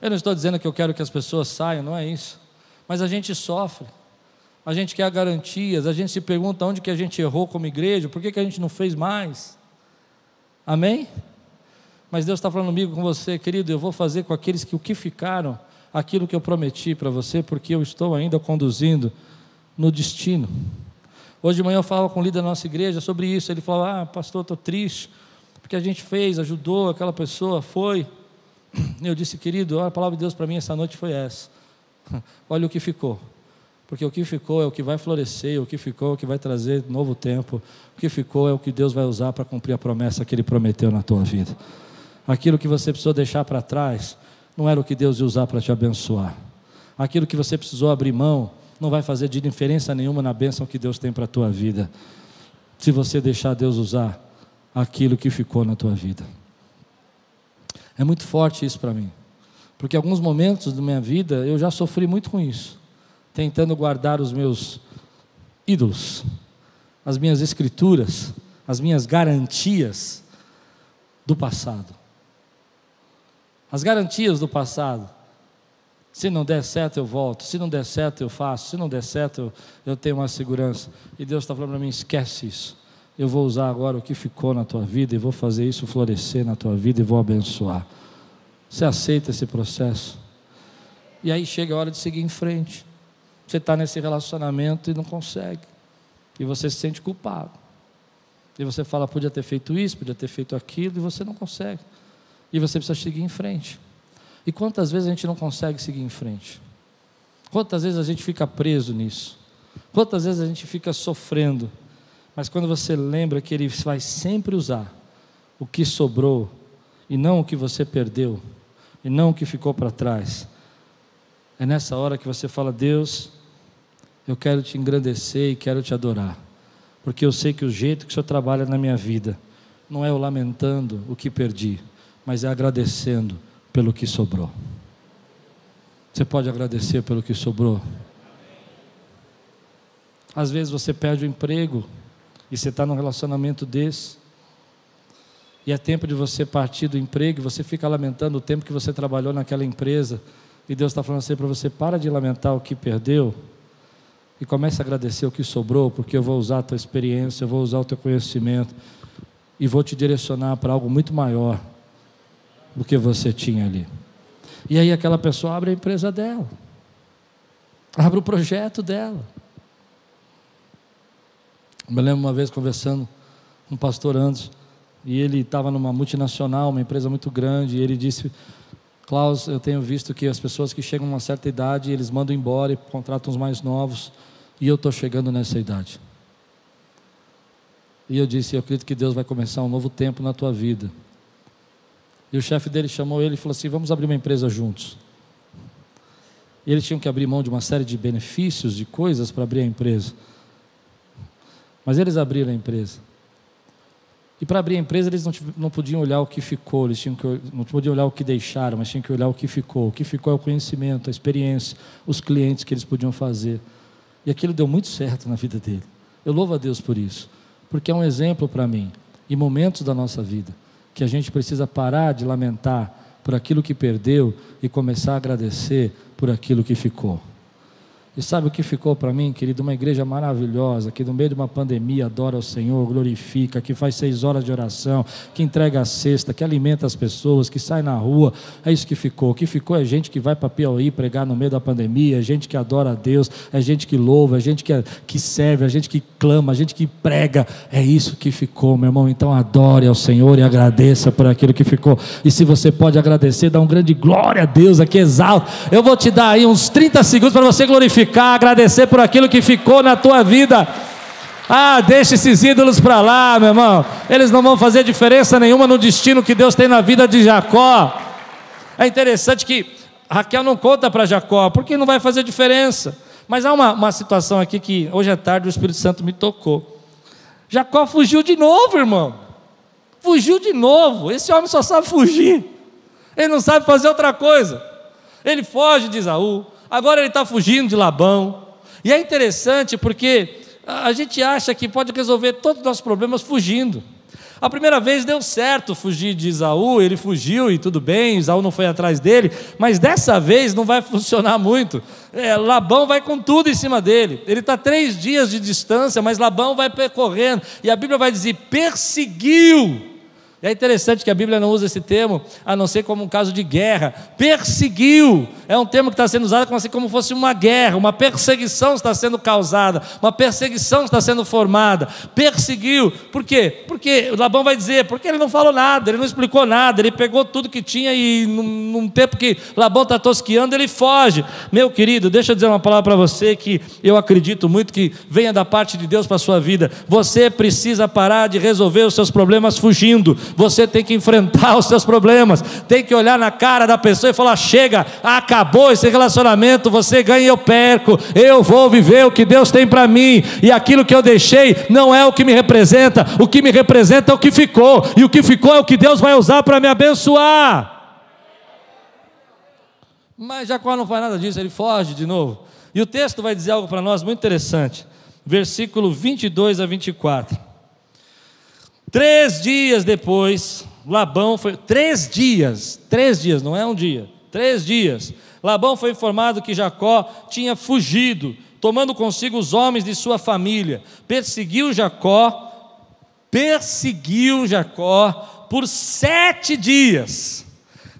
Eu não estou dizendo que eu quero que as pessoas saiam, não é isso. Mas a gente sofre, a gente quer garantias, a gente se pergunta onde que a gente errou como igreja, por que, que a gente não fez mais? Amém? Mas Deus está falando comigo, com você, querido, eu vou fazer com aqueles que o que ficaram, aquilo que eu prometi para você, porque eu estou ainda conduzindo no destino. Hoje de manhã eu falava com o líder da nossa igreja sobre isso. Ele falou: Ah, pastor, estou triste, porque a gente fez, ajudou aquela pessoa, foi. Eu disse, querido, a palavra de Deus para mim essa noite foi essa. Olha o que ficou. Porque o que ficou é o que vai florescer, o que ficou é o que vai trazer novo tempo, o que ficou é o que Deus vai usar para cumprir a promessa que Ele prometeu na tua vida. Aquilo que você precisou deixar para trás, não era o que Deus ia usar para te abençoar. Aquilo que você precisou abrir mão, não vai fazer de diferença nenhuma na bênção que Deus tem para a tua vida. Se você deixar Deus usar aquilo que ficou na tua vida. É muito forte isso para mim. Porque alguns momentos da minha vida eu já sofri muito com isso, tentando guardar os meus ídolos, as minhas escrituras, as minhas garantias do passado. As garantias do passado. Se não der certo, eu volto. Se não der certo, eu faço. Se não der certo, eu, eu tenho uma segurança. E Deus está falando para mim: esquece isso. Eu vou usar agora o que ficou na tua vida e vou fazer isso florescer na tua vida e vou abençoar. Você aceita esse processo? E aí chega a hora de seguir em frente. Você está nesse relacionamento e não consegue. E você se sente culpado. E você fala, podia ter feito isso, podia ter feito aquilo, e você não consegue. E você precisa seguir em frente. E quantas vezes a gente não consegue seguir em frente? Quantas vezes a gente fica preso nisso? Quantas vezes a gente fica sofrendo? Mas quando você lembra que Ele vai sempre usar o que sobrou e não o que você perdeu, e não o que ficou para trás. É nessa hora que você fala: Deus, eu quero te engrandecer e quero te adorar, porque eu sei que o jeito que o Senhor trabalha na minha vida não é eu lamentando o que perdi, mas é agradecendo pelo que sobrou. Você pode agradecer pelo que sobrou? Às vezes você perde o emprego e você está num relacionamento desse e é tempo de você partir do emprego, você fica lamentando o tempo que você trabalhou naquela empresa, e Deus está falando assim para você: para de lamentar o que perdeu, e comece a agradecer o que sobrou, porque eu vou usar a tua experiência, eu vou usar o teu conhecimento, e vou te direcionar para algo muito maior do que você tinha ali. E aí aquela pessoa abre a empresa dela, abre o projeto dela. Eu me lembro uma vez conversando com o pastor Anderson, e ele estava numa multinacional, uma empresa muito grande, e ele disse: Klaus, eu tenho visto que as pessoas que chegam a uma certa idade, eles mandam embora e contratam os mais novos, e eu estou chegando nessa idade. E eu disse: Eu acredito que Deus vai começar um novo tempo na tua vida. E o chefe dele chamou ele e falou assim: Vamos abrir uma empresa juntos. E eles tinham que abrir mão de uma série de benefícios, de coisas para abrir a empresa. Mas eles abriram a empresa. E para abrir a empresa, eles não, não podiam olhar o que ficou, eles tinham que, não podiam olhar o que deixaram, mas tinham que olhar o que ficou. O que ficou é o conhecimento, a experiência, os clientes que eles podiam fazer. E aquilo deu muito certo na vida dele. Eu louvo a Deus por isso, porque é um exemplo para mim, em momentos da nossa vida, que a gente precisa parar de lamentar por aquilo que perdeu e começar a agradecer por aquilo que ficou. E sabe o que ficou para mim, querido? Uma igreja maravilhosa, que no meio de uma pandemia adora o Senhor, glorifica, que faz seis horas de oração, que entrega a cesta, que alimenta as pessoas, que sai na rua. É isso que ficou. O que ficou é gente que vai para Piauí pregar no meio da pandemia, é gente que adora a Deus, é gente que louva, é gente que, que serve, é gente que clama, é gente que prega. É isso que ficou, meu irmão. Então adore ao Senhor e agradeça por aquilo que ficou. E se você pode agradecer, dá um grande glória a Deus aqui, exalto. Eu vou te dar aí uns 30 segundos para você glorificar glorificar, agradecer por aquilo que ficou na tua vida. Ah, deixa esses ídolos para lá, meu irmão. Eles não vão fazer diferença nenhuma no destino que Deus tem na vida de Jacó. É interessante que Raquel não conta para Jacó, porque não vai fazer diferença. Mas há uma, uma situação aqui que hoje à tarde o Espírito Santo me tocou. Jacó fugiu de novo, irmão. Fugiu de novo. Esse homem só sabe fugir. Ele não sabe fazer outra coisa. Ele foge de Isaú, agora ele está fugindo de Labão. E é interessante porque a gente acha que pode resolver todos os nossos problemas fugindo. A primeira vez deu certo fugir de Isaú, ele fugiu e tudo bem, Isaú não foi atrás dele, mas dessa vez não vai funcionar muito. É, Labão vai com tudo em cima dele. Ele está três dias de distância, mas Labão vai percorrendo, e a Bíblia vai dizer: perseguiu é interessante que a Bíblia não usa esse termo, a não ser como um caso de guerra. Perseguiu é um termo que está sendo usado como, assim, como fosse uma guerra, uma perseguição está sendo causada, uma perseguição está sendo formada. Perseguiu, por quê? Porque Labão vai dizer, porque ele não falou nada, ele não explicou nada, ele pegou tudo que tinha e num, num tempo que Labão está tosqueando, ele foge. Meu querido, deixa eu dizer uma palavra para você que eu acredito muito que venha da parte de Deus para a sua vida. Você precisa parar de resolver os seus problemas fugindo você tem que enfrentar os seus problemas, tem que olhar na cara da pessoa e falar: chega, acabou esse relacionamento, você ganha e eu perco, eu vou viver o que Deus tem para mim, e aquilo que eu deixei não é o que me representa, o que me representa é o que ficou, e o que ficou é o que Deus vai usar para me abençoar. Mas Jacó não faz nada disso, ele foge de novo. E o texto vai dizer algo para nós muito interessante, versículo 22 a 24. Três dias depois, Labão foi. Três dias, três dias, não é um dia, três dias. Labão foi informado que Jacó tinha fugido, tomando consigo os homens de sua família. Perseguiu Jacó, perseguiu Jacó por sete dias.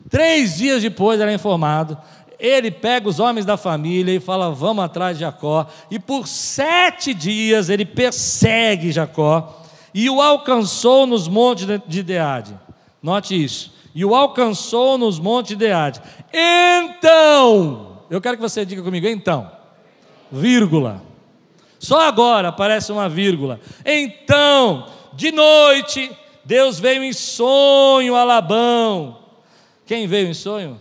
Três dias depois era informado. Ele pega os homens da família e fala: Vamos atrás de Jacó. E por sete dias ele persegue Jacó e o alcançou nos montes de Deade. Note isso. E o alcançou nos montes de Deade. Então, eu quero que você diga comigo, então, vírgula. Só agora aparece uma vírgula. Então, de noite, Deus veio em sonho a Labão. Quem veio em sonho?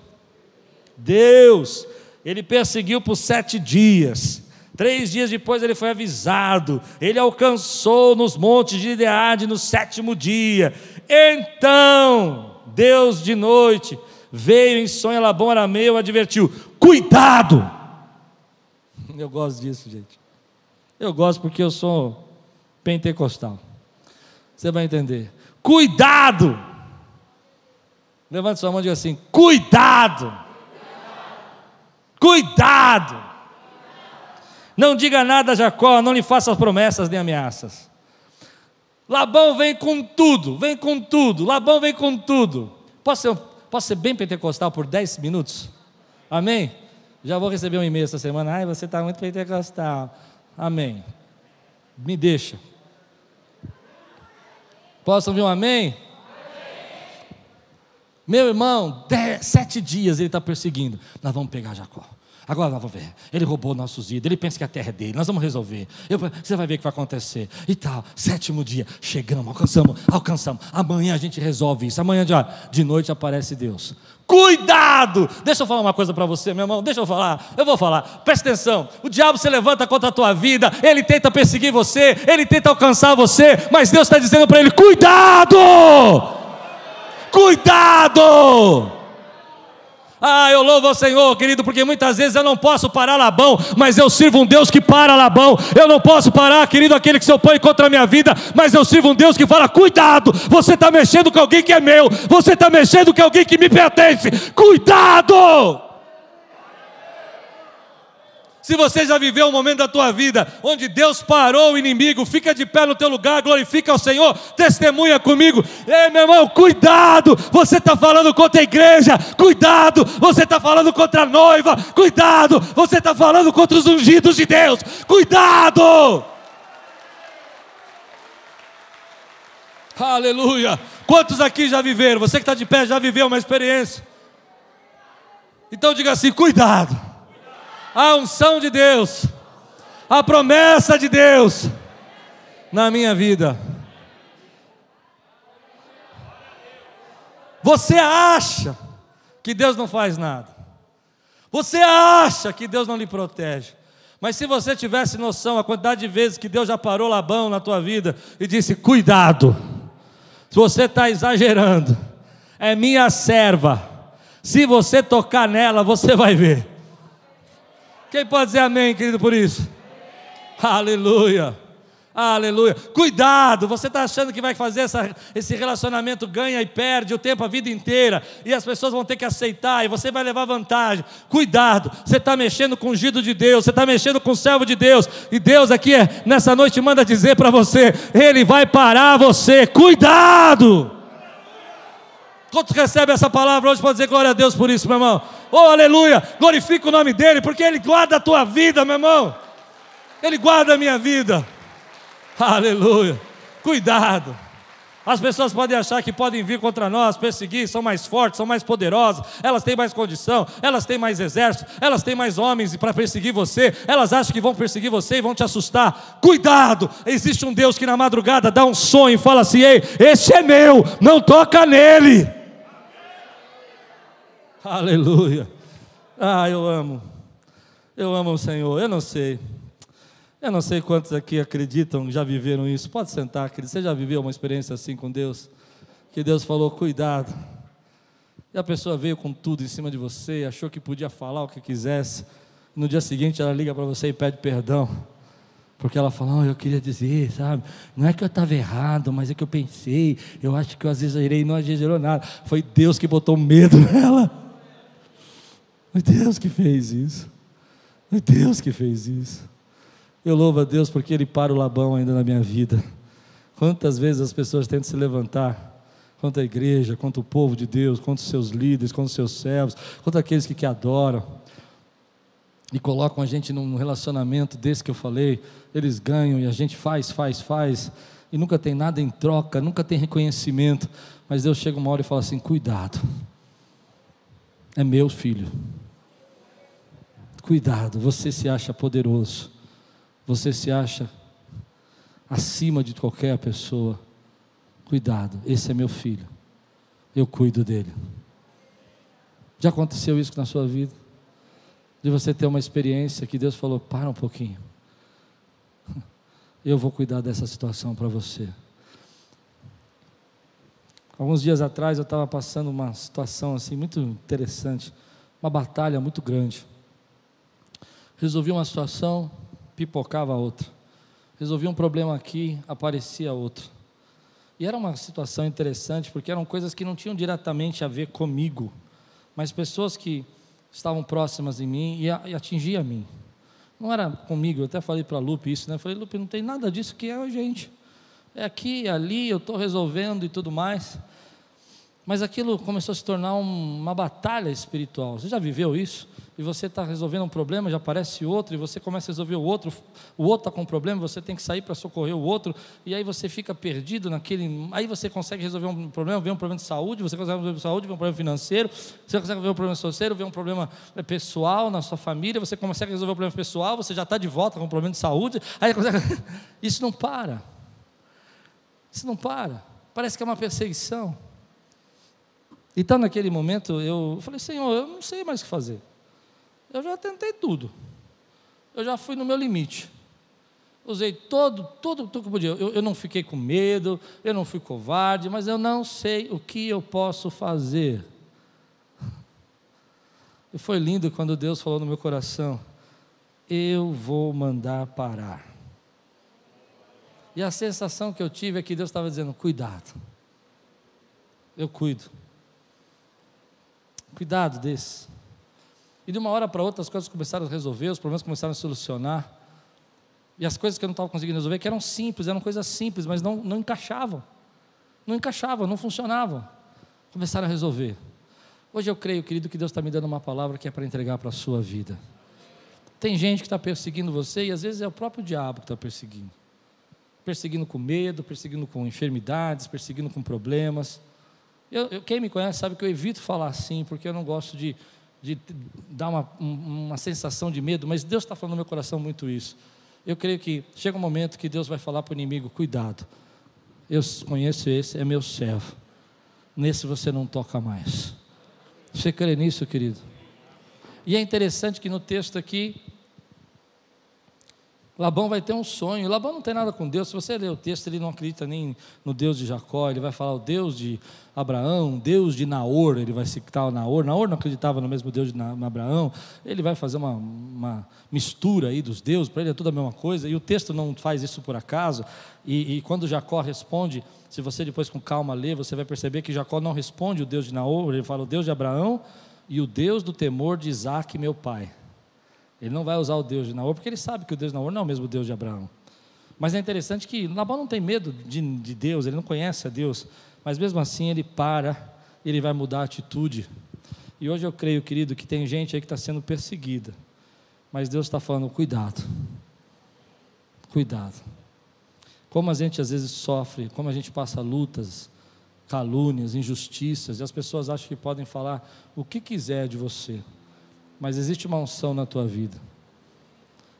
Deus. Ele perseguiu por sete dias. Três dias depois ele foi avisado, ele alcançou nos montes de Ideade no sétimo dia. Então, Deus de noite veio em sonho a Labão Arameu e advertiu: Cuidado! Eu gosto disso, gente. Eu gosto porque eu sou pentecostal. Você vai entender. Cuidado! Levante sua mão e diga assim: Cuidado! Cuidado! Não diga nada a Jacó, não lhe faça promessas nem ameaças. Labão vem com tudo, vem com tudo. Labão vem com tudo. Posso ser, posso ser bem pentecostal por 10 minutos? Amém? Já vou receber um e-mail essa semana. Ai, você está muito pentecostal. Amém. Me deixa. Posso ouvir um amém? amém. Meu irmão, dez, sete dias ele está perseguindo. Nós vamos pegar Jacó. Agora nós vamos ver. Ele roubou nossos ídolos, ele pensa que a terra é dele, nós vamos resolver. Eu, você vai ver o que vai acontecer. E tal, sétimo dia, chegamos, alcançamos, alcançamos. Amanhã a gente resolve isso. Amanhã de, de noite aparece Deus. Cuidado! Deixa eu falar uma coisa para você, meu irmão. Deixa eu falar. Eu vou falar. Presta atenção. O diabo se levanta contra a tua vida. Ele tenta perseguir você. Ele tenta alcançar você. Mas Deus está dizendo para ele: Cuidado! Cuidado! Ah, eu louvo ao Senhor, querido, porque muitas vezes eu não posso parar Labão, mas eu sirvo um Deus que para Labão. Eu não posso parar, querido, aquele que se opõe contra a minha vida, mas eu sirvo um Deus que fala: cuidado, você está mexendo com alguém que é meu, você está mexendo com alguém que me pertence. Cuidado! Se você já viveu um momento da tua vida onde Deus parou o inimigo, fica de pé no teu lugar, glorifica ao Senhor, testemunha comigo. Ei, meu irmão, cuidado! Você está falando contra a igreja, cuidado! Você está falando contra a noiva, cuidado! Você está falando contra os ungidos de Deus, cuidado! Aleluia! Quantos aqui já viveram? Você que está de pé já viveu uma experiência. Então diga assim: cuidado! A unção de Deus, a promessa de Deus na minha vida. Você acha que Deus não faz nada. Você acha que Deus não lhe protege. Mas se você tivesse noção a quantidade de vezes que Deus já parou Labão na tua vida e disse: Cuidado, se você está exagerando, é minha serva. Se você tocar nela, você vai ver. Quem pode dizer amém, querido, por isso? Aleluia. Aleluia. Cuidado, você está achando que vai fazer essa, esse relacionamento ganha e perde o tempo a vida inteira, e as pessoas vão ter que aceitar, e você vai levar vantagem. Cuidado, você está mexendo com o ungido de Deus, você está mexendo com o servo de Deus, e Deus aqui nessa noite manda dizer para você: Ele vai parar você. Cuidado! Quantos recebem essa palavra hoje? Pode dizer glória a Deus por isso, meu irmão. Oh, aleluia! Glorifica o nome dele, porque ele guarda a tua vida, meu irmão. Ele guarda a minha vida. Aleluia! Cuidado. As pessoas podem achar que podem vir contra nós, perseguir, são mais fortes, são mais poderosas, elas têm mais condição, elas têm mais exército, elas têm mais homens para perseguir você, elas acham que vão perseguir você e vão te assustar. Cuidado! Existe um Deus que na madrugada dá um sonho e fala assim: Ei, este é meu, não toca nele. Aleluia. Ah, eu amo. Eu amo o Senhor. Eu não sei. Eu não sei quantos aqui acreditam, já viveram isso. Pode sentar, querido. Você já viveu uma experiência assim com Deus? Que Deus falou: cuidado. E a pessoa veio com tudo em cima de você, achou que podia falar o que quisesse. No dia seguinte ela liga para você e pede perdão. Porque ela fala, oh, eu queria dizer, sabe? Não é que eu estava errado, mas é que eu pensei, eu acho que eu exagerei, não exagerou nada. Foi Deus que botou medo nela. Foi Deus que fez isso. Foi Deus que fez isso. Eu louvo a Deus porque Ele para o Labão ainda na minha vida. Quantas vezes as pessoas tentam se levantar contra a igreja, contra o povo de Deus, contra os seus líderes, contra os seus servos, contra aqueles que, que adoram. E colocam a gente num relacionamento desse que eu falei, eles ganham e a gente faz, faz, faz, e nunca tem nada em troca, nunca tem reconhecimento. Mas Deus chega uma hora e fala assim: cuidado, é meu filho. Cuidado, você se acha poderoso, você se acha acima de qualquer pessoa. Cuidado, esse é meu filho, eu cuido dele. Já aconteceu isso na sua vida? De você ter uma experiência que Deus falou: para um pouquinho, eu vou cuidar dessa situação para você. Alguns dias atrás eu estava passando uma situação assim muito interessante, uma batalha muito grande resolvia uma situação, pipocava outra. Resolvia um problema aqui, aparecia outro. E era uma situação interessante, porque eram coisas que não tinham diretamente a ver comigo, mas pessoas que estavam próximas de mim e, atingiam a mim. Não era comigo, eu até falei para a Lupe isso, né? Falei, Lupe, não tem nada disso que é a gente. É aqui, ali, eu estou resolvendo e tudo mais. Mas aquilo começou a se tornar um, uma batalha espiritual. Você já viveu isso? E você está resolvendo um problema, já aparece outro, e você começa a resolver o outro, o outro está com um problema, você tem que sair para socorrer o outro, e aí você fica perdido naquele. Aí você consegue resolver um problema, vê um problema de saúde, você consegue resolver saúde, vê um problema financeiro, você consegue resolver um problema financeiro, vê um problema é, pessoal na sua família, você consegue resolver um problema pessoal, você já está de volta com um problema de saúde, aí consegue... Isso não para. Isso não para. Parece que é uma perseguição. Então, naquele momento, eu falei, Senhor, eu não sei mais o que fazer. Eu já tentei tudo. Eu já fui no meu limite. Usei todo, todo, tudo que podia. Eu, eu não fiquei com medo, eu não fui covarde, mas eu não sei o que eu posso fazer. E foi lindo quando Deus falou no meu coração: Eu vou mandar parar. E a sensação que eu tive é que Deus estava dizendo: Cuidado, eu cuido. Cuidado desse. E de uma hora para outra as coisas começaram a resolver, os problemas começaram a solucionar. E as coisas que eu não estava conseguindo resolver, que eram simples, eram coisas simples, mas não, não encaixavam. Não encaixavam, não funcionavam. Começaram a resolver. Hoje eu creio, querido, que Deus está me dando uma palavra que é para entregar para a sua vida. Tem gente que está perseguindo você e às vezes é o próprio diabo que está perseguindo. Perseguindo com medo, perseguindo com enfermidades, perseguindo com problemas. Eu, eu, quem me conhece sabe que eu evito falar assim, porque eu não gosto de, de dar uma, uma sensação de medo, mas Deus está falando no meu coração muito isso. Eu creio que chega um momento que Deus vai falar para o inimigo: cuidado, eu conheço esse, é meu servo, nesse você não toca mais. Você crê nisso, querido? E é interessante que no texto aqui, Labão vai ter um sonho. Labão não tem nada com Deus. Se você ler o texto, ele não acredita nem no Deus de Jacó. Ele vai falar o Deus de Abraão, Deus de Naor. Ele vai citar o Naor. Naor não acreditava no mesmo Deus de Abraão. Ele vai fazer uma, uma mistura aí dos deuses. Para ele é tudo a mesma coisa. E o texto não faz isso por acaso. E, e quando Jacó responde, se você depois com calma ler, você vai perceber que Jacó não responde o Deus de Naor. Ele fala o Deus de Abraão e o Deus do temor de Isaac, meu pai. Ele não vai usar o Deus de Naor, porque ele sabe que o Deus de Naor não é o mesmo Deus de Abraão. Mas é interessante que Labão não tem medo de, de Deus, ele não conhece a Deus, mas mesmo assim ele para, ele vai mudar a atitude. E hoje eu creio, querido, que tem gente aí que está sendo perseguida, mas Deus está falando: cuidado, cuidado. Como a gente às vezes sofre, como a gente passa lutas, calúnias, injustiças, e as pessoas acham que podem falar o que quiser de você mas existe uma unção na tua vida.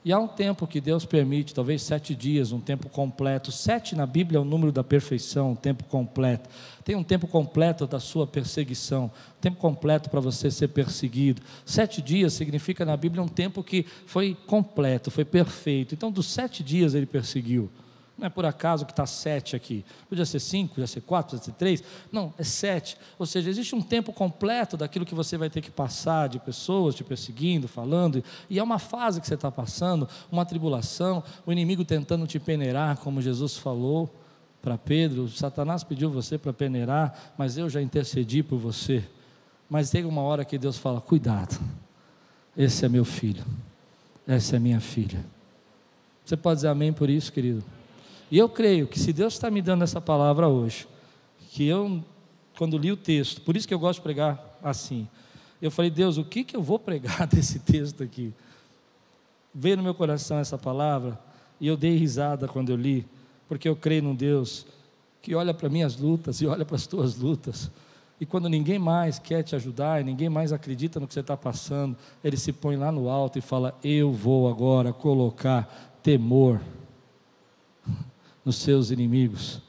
E há um tempo que Deus permite, talvez sete dias, um tempo completo. Sete na Bíblia é o número da perfeição, um tempo completo. Tem um tempo completo da sua perseguição, um tempo completo para você ser perseguido. Sete dias significa na Bíblia um tempo que foi completo, foi perfeito. Então, dos sete dias ele perseguiu. Não é por acaso que está sete aqui. Podia ser cinco, podia ser quatro, podia ser três. Não, é sete. Ou seja, existe um tempo completo daquilo que você vai ter que passar, de pessoas te perseguindo, falando. E é uma fase que você está passando, uma tribulação, o inimigo tentando te peneirar, como Jesus falou para Pedro. Satanás pediu você para peneirar, mas eu já intercedi por você. Mas tem uma hora que Deus fala: cuidado, esse é meu filho, essa é minha filha. Você pode dizer amém por isso, querido? E eu creio que se Deus está me dando essa palavra hoje, que eu, quando li o texto, por isso que eu gosto de pregar assim, eu falei, Deus, o que, que eu vou pregar desse texto aqui? Veio no meu coração essa palavra, e eu dei risada quando eu li, porque eu creio num Deus que olha para minhas lutas e olha para as tuas lutas. E quando ninguém mais quer te ajudar e ninguém mais acredita no que você está passando, ele se põe lá no alto e fala: Eu vou agora colocar temor nos seus inimigos,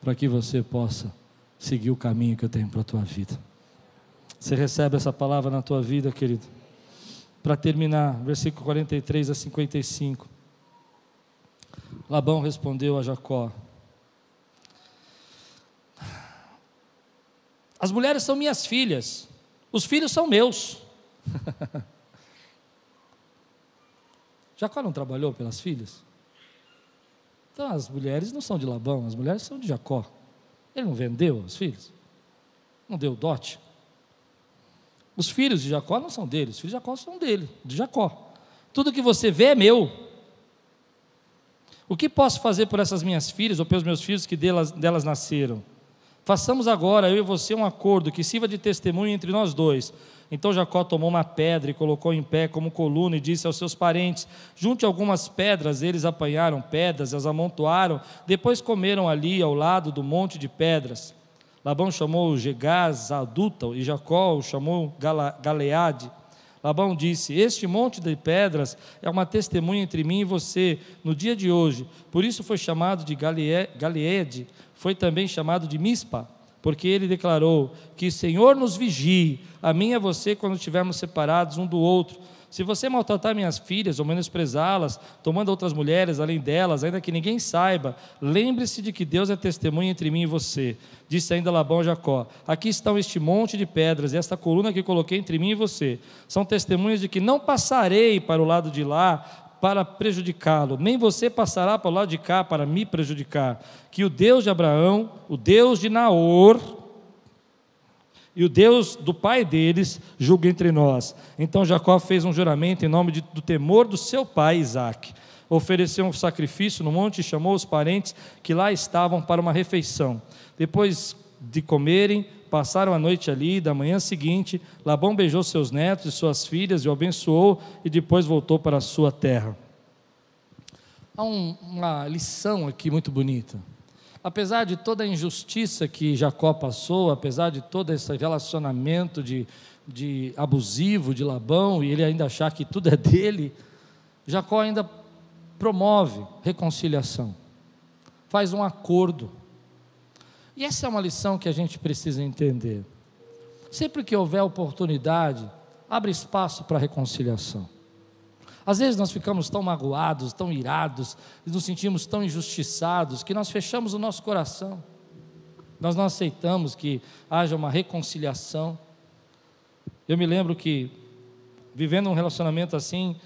para que você possa seguir o caminho que eu tenho para a tua vida. Você recebe essa palavra na tua vida, querido? Para terminar, versículo 43 a 55. Labão respondeu a Jacó: As mulheres são minhas filhas, os filhos são meus. Jacó não trabalhou pelas filhas? Então as mulheres não são de Labão, as mulheres são de Jacó. Ele não vendeu os filhos? Não deu dote? Os filhos de Jacó não são dele, os filhos de Jacó são dele, de Jacó. Tudo que você vê é meu. O que posso fazer por essas minhas filhas ou pelos meus filhos que delas, delas nasceram? Façamos agora, eu e você, um acordo que sirva de testemunho entre nós dois. Então Jacó tomou uma pedra e colocou em pé como coluna e disse aos seus parentes: Junte algumas pedras. Eles apanharam pedras, as amontoaram, depois comeram ali ao lado do monte de pedras. Labão chamou Gegaz adulta e Jacó o chamou Galeade. Labão disse: Este monte de pedras é uma testemunha entre mim e você no dia de hoje. Por isso foi chamado de Galeade, foi também chamado de Mispa porque ele declarou que o Senhor nos vigie, a mim e a você, quando estivermos separados um do outro. Se você maltratar minhas filhas ou menosprezá-las, tomando outras mulheres além delas, ainda que ninguém saiba, lembre-se de que Deus é testemunha entre mim e você. Disse ainda Labão a Jacó: Aqui estão este monte de pedras e esta coluna que coloquei entre mim e você. São testemunhas de que não passarei para o lado de lá para prejudicá-lo, nem você passará para o lado de cá para me prejudicar. Que o Deus de Abraão, o Deus de Naor, e o Deus do pai deles julgue entre nós. Então Jacó fez um juramento em nome de, do temor do seu pai Isaac. Ofereceu um sacrifício no monte e chamou os parentes que lá estavam para uma refeição. Depois de comerem, passaram a noite ali. Da manhã seguinte, Labão beijou seus netos e suas filhas e o abençoou e depois voltou para a sua terra. Há um, uma lição aqui muito bonita. Apesar de toda a injustiça que Jacó passou, apesar de todo esse relacionamento de, de abusivo de Labão, e ele ainda achar que tudo é dele, Jacó ainda promove reconciliação, faz um acordo. E essa é uma lição que a gente precisa entender. Sempre que houver oportunidade, abre espaço para reconciliação. Às vezes nós ficamos tão magoados, tão irados, nos sentimos tão injustiçados, que nós fechamos o nosso coração. Nós não aceitamos que haja uma reconciliação. Eu me lembro que, vivendo um relacionamento assim,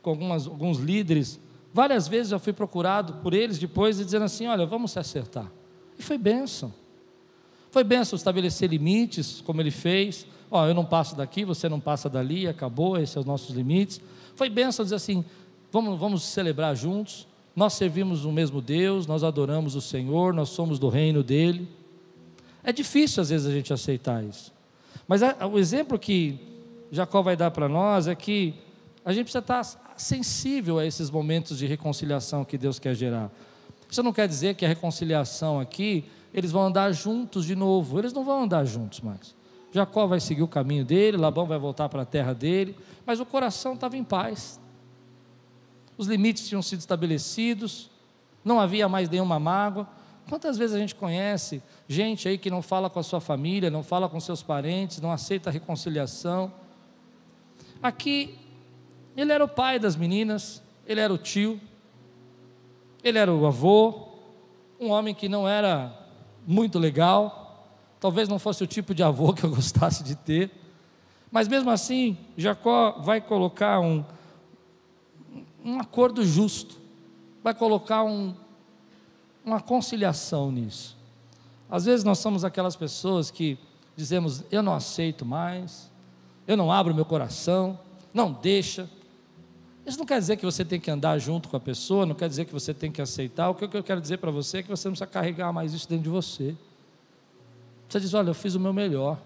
com algumas, alguns líderes, várias vezes eu fui procurado por eles depois e dizendo assim: olha, vamos se acertar. E foi bênção. Foi bênção estabelecer limites, como ele fez. Ó, eu não passo daqui, você não passa dali, acabou, esses são os nossos limites. Foi bênção dizer assim: vamos, vamos celebrar juntos. Nós servimos o mesmo Deus, nós adoramos o Senhor, nós somos do reino dele. É difícil às vezes a gente aceitar isso. Mas a, o exemplo que Jacó vai dar para nós é que a gente precisa estar sensível a esses momentos de reconciliação que Deus quer gerar. Isso não quer dizer que a reconciliação aqui, eles vão andar juntos de novo. Eles não vão andar juntos mais. Jacó vai seguir o caminho dele, Labão vai voltar para a terra dele, mas o coração estava em paz. Os limites tinham sido estabelecidos, não havia mais nenhuma mágoa. Quantas vezes a gente conhece gente aí que não fala com a sua família, não fala com seus parentes, não aceita a reconciliação? Aqui, ele era o pai das meninas, ele era o tio, ele era o avô, um homem que não era muito legal, Talvez não fosse o tipo de avô que eu gostasse de ter. Mas mesmo assim, Jacó vai colocar um, um acordo justo, vai colocar um, uma conciliação nisso. Às vezes nós somos aquelas pessoas que dizemos: eu não aceito mais, eu não abro meu coração, não deixa. Isso não quer dizer que você tem que andar junto com a pessoa, não quer dizer que você tem que aceitar. O que eu quero dizer para você é que você não precisa carregar mais isso dentro de você. Você diz: Olha, eu fiz o meu melhor.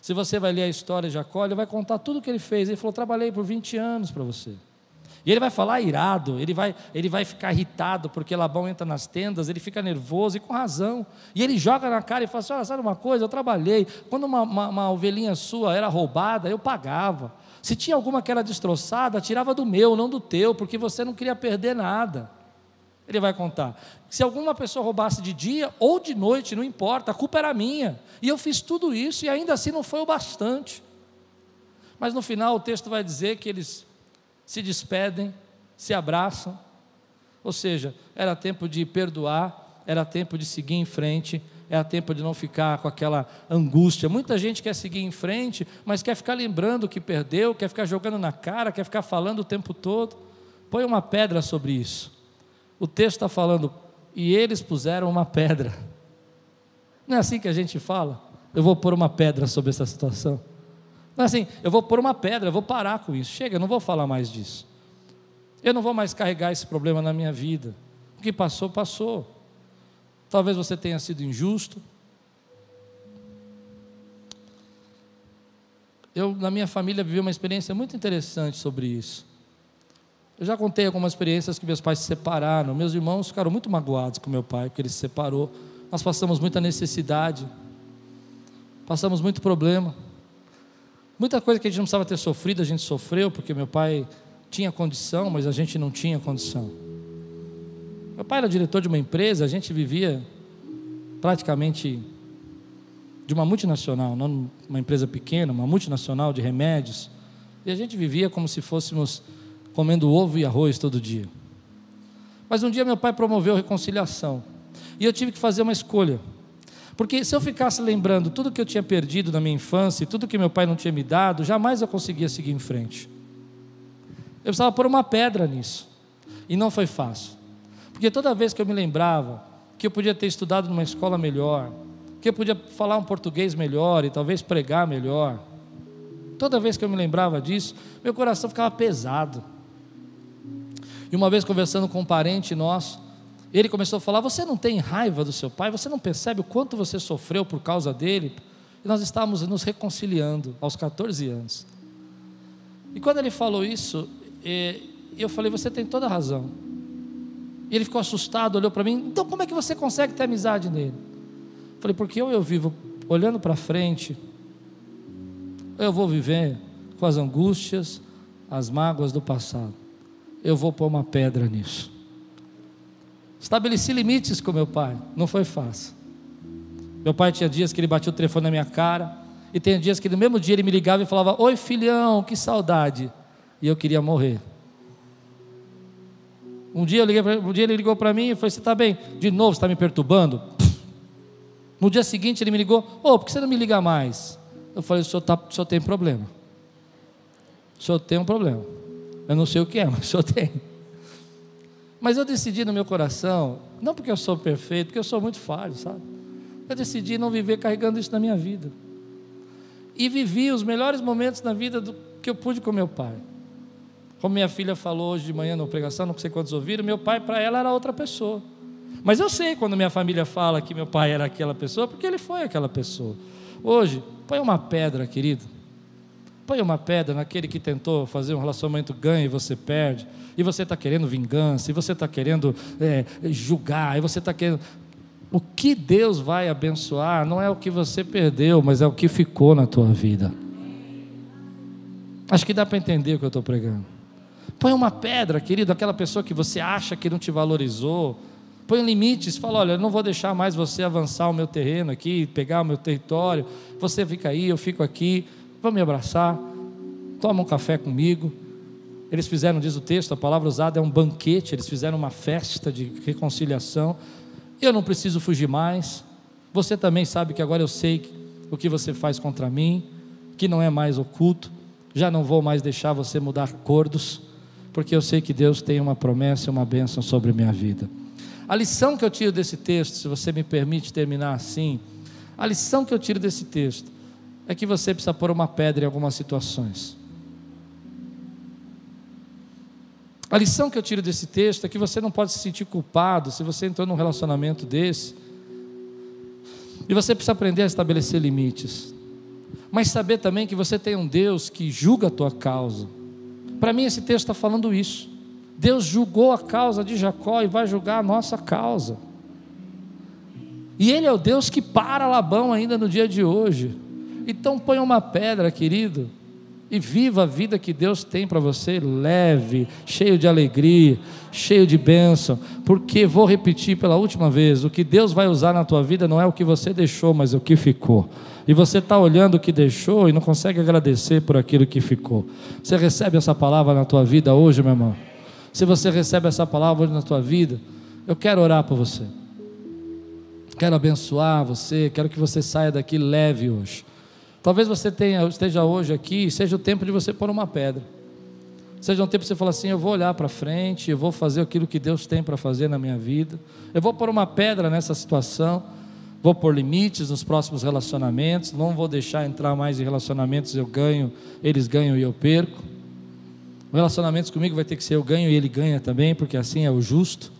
Se você vai ler a história de Jacó, ele vai contar tudo o que ele fez. Ele falou: Trabalhei por 20 anos para você. E ele vai falar irado, ele vai, ele vai ficar irritado porque Labão entra nas tendas, ele fica nervoso e com razão. E ele joga na cara e fala assim: Olha, sabe uma coisa? Eu trabalhei. Quando uma, uma, uma ovelhinha sua era roubada, eu pagava. Se tinha alguma que era destroçada, tirava do meu, não do teu, porque você não queria perder nada. Ele vai contar. Se alguma pessoa roubasse de dia ou de noite, não importa, a culpa era minha. E eu fiz tudo isso e ainda assim não foi o bastante. Mas no final o texto vai dizer que eles se despedem, se abraçam. Ou seja, era tempo de perdoar, era tempo de seguir em frente, era tempo de não ficar com aquela angústia. Muita gente quer seguir em frente, mas quer ficar lembrando que perdeu, quer ficar jogando na cara, quer ficar falando o tempo todo. Põe uma pedra sobre isso o texto está falando, e eles puseram uma pedra. Não é assim que a gente fala? Eu vou pôr uma pedra sobre essa situação. Não é assim, eu vou pôr uma pedra, eu vou parar com isso. Chega, eu não vou falar mais disso. Eu não vou mais carregar esse problema na minha vida. O que passou, passou. Talvez você tenha sido injusto. Eu, na minha família, vivi uma experiência muito interessante sobre isso. Eu já contei algumas experiências que meus pais se separaram. Meus irmãos ficaram muito magoados com meu pai, porque ele se separou. Nós passamos muita necessidade, passamos muito problema. Muita coisa que a gente não precisava ter sofrido, a gente sofreu, porque meu pai tinha condição, mas a gente não tinha condição. Meu pai era diretor de uma empresa, a gente vivia praticamente de uma multinacional, não uma empresa pequena, uma multinacional de remédios. E a gente vivia como se fôssemos comendo ovo e arroz todo dia. Mas um dia meu pai promoveu reconciliação. E eu tive que fazer uma escolha. Porque se eu ficasse lembrando tudo que eu tinha perdido na minha infância, tudo que meu pai não tinha me dado, jamais eu conseguia seguir em frente. Eu precisava pôr uma pedra nisso. E não foi fácil. Porque toda vez que eu me lembrava que eu podia ter estudado numa escola melhor, que eu podia falar um português melhor e talvez pregar melhor, toda vez que eu me lembrava disso, meu coração ficava pesado. E uma vez conversando com um parente nosso, ele começou a falar: Você não tem raiva do seu pai? Você não percebe o quanto você sofreu por causa dele? E nós estávamos nos reconciliando aos 14 anos. E quando ele falou isso, eu falei: Você tem toda a razão. E ele ficou assustado, olhou para mim: Então como é que você consegue ter amizade nele? Eu falei: Porque ou eu vivo olhando para frente, eu vou viver com as angústias, as mágoas do passado. Eu vou pôr uma pedra nisso. Estabeleci limites com meu pai, não foi fácil. Meu pai tinha dias que ele batia o telefone na minha cara, e tem dias que no mesmo dia ele me ligava e falava: Oi filhão, que saudade. E eu queria morrer. Um dia, liguei, um dia ele ligou para mim e falou: Você está bem? De novo, você está me perturbando? No dia seguinte ele me ligou: Ô, oh, por que você não me liga mais? Eu falei: O senhor, tá, o senhor tem problema. O senhor tem um problema. Eu não sei o que é, mas o senhor tem. Mas eu decidi no meu coração, não porque eu sou perfeito, porque eu sou muito falho, sabe? Eu decidi não viver carregando isso na minha vida. E vivi os melhores momentos na vida do, que eu pude com meu pai. Como minha filha falou hoje de manhã na pregação, não sei quantos ouviram, meu pai para ela era outra pessoa. Mas eu sei quando minha família fala que meu pai era aquela pessoa, porque ele foi aquela pessoa. Hoje, põe uma pedra, querido. Põe uma pedra naquele que tentou fazer um relacionamento ganha e você perde e você está querendo vingança, e você está querendo é, julgar, e você está querendo. O que Deus vai abençoar não é o que você perdeu, mas é o que ficou na tua vida. Acho que dá para entender o que eu estou pregando. Põe uma pedra, querido, aquela pessoa que você acha que não te valorizou. Põe limites, fala: olha, eu não vou deixar mais você avançar o meu terreno aqui, pegar o meu território. Você fica aí, eu fico aqui. Vamos me abraçar. Toma um café comigo. Eles fizeram, diz o texto, a palavra usada é um banquete, eles fizeram uma festa de reconciliação. Eu não preciso fugir mais. Você também sabe que agora eu sei o que você faz contra mim, que não é mais oculto. Já não vou mais deixar você mudar acordos, porque eu sei que Deus tem uma promessa e uma bênção sobre a minha vida. A lição que eu tiro desse texto, se você me permite terminar assim, a lição que eu tiro desse texto é que você precisa pôr uma pedra em algumas situações. A lição que eu tiro desse texto é que você não pode se sentir culpado se você entrou num relacionamento desse. E você precisa aprender a estabelecer limites. Mas saber também que você tem um Deus que julga a tua causa. Para mim, esse texto está falando isso. Deus julgou a causa de Jacó e vai julgar a nossa causa. E Ele é o Deus que para Labão ainda no dia de hoje. Então põe uma pedra, querido, e viva a vida que Deus tem para você, leve, cheio de alegria, cheio de bênção, porque vou repetir pela última vez: o que Deus vai usar na tua vida não é o que você deixou, mas é o que ficou. E você está olhando o que deixou e não consegue agradecer por aquilo que ficou. Você recebe essa palavra na tua vida hoje, meu irmão? Se você recebe essa palavra hoje na tua vida, eu quero orar por você. Quero abençoar você, quero que você saia daqui leve hoje. Talvez você tenha, esteja hoje aqui, seja o tempo de você pôr uma pedra. Seja um tempo de você falar assim: eu vou olhar para frente, eu vou fazer aquilo que Deus tem para fazer na minha vida. Eu vou pôr uma pedra nessa situação, vou pôr limites nos próximos relacionamentos, não vou deixar entrar mais em relacionamentos, eu ganho, eles ganham e eu perco. Relacionamentos comigo vai ter que ser eu ganho e ele ganha também, porque assim é o justo.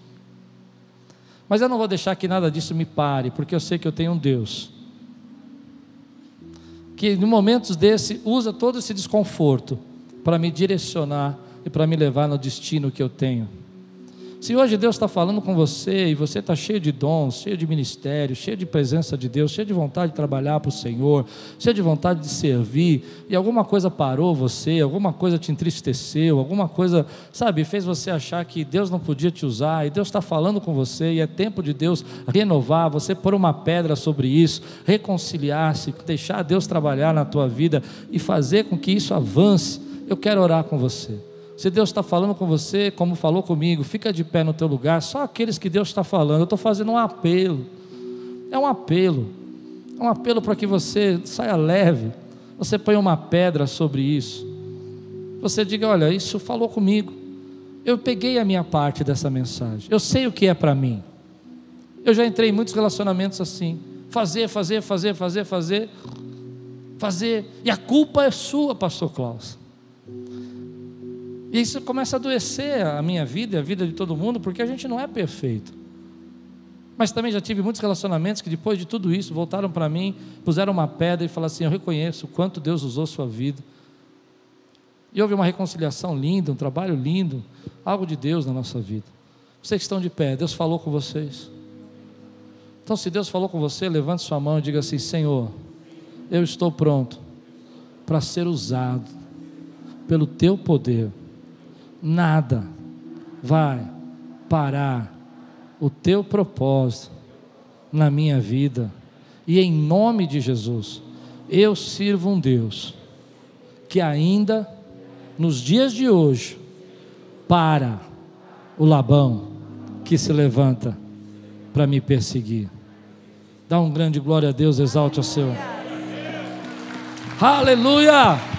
Mas eu não vou deixar que nada disso me pare, porque eu sei que eu tenho um Deus que em momentos desse usa todo esse desconforto para me direcionar e para me levar no destino que eu tenho. Se hoje Deus está falando com você e você está cheio de dons, cheio de ministério, cheio de presença de Deus, cheio de vontade de trabalhar para o Senhor, cheio de vontade de servir, e alguma coisa parou você, alguma coisa te entristeceu, alguma coisa, sabe, fez você achar que Deus não podia te usar, e Deus está falando com você, e é tempo de Deus renovar, você pôr uma pedra sobre isso, reconciliar-se, deixar Deus trabalhar na tua vida e fazer com que isso avance Eu quero orar com você. Se Deus está falando com você, como falou comigo, fica de pé no teu lugar. Só aqueles que Deus está falando. Eu estou fazendo um apelo. É um apelo. É um apelo para que você saia leve. Você põe uma pedra sobre isso. Você diga: Olha, isso falou comigo. Eu peguei a minha parte dessa mensagem. Eu sei o que é para mim. Eu já entrei em muitos relacionamentos assim. Fazer, fazer, fazer, fazer, fazer. Fazer. E a culpa é sua, Pastor Klaus. E isso começa a adoecer a minha vida e a vida de todo mundo, porque a gente não é perfeito. Mas também já tive muitos relacionamentos que depois de tudo isso voltaram para mim, puseram uma pedra e falaram assim: Eu reconheço o quanto Deus usou sua vida. E houve uma reconciliação linda, um trabalho lindo, algo de Deus na nossa vida. Vocês que estão de pé, Deus falou com vocês. Então, se Deus falou com você, levante sua mão e diga assim: Senhor, eu estou pronto para ser usado pelo teu poder nada vai parar o teu propósito na minha vida. E em nome de Jesus, eu sirvo um Deus que ainda nos dias de hoje para o Labão que se levanta para me perseguir. Dá um grande glória a Deus, exalte o seu. Aleluia!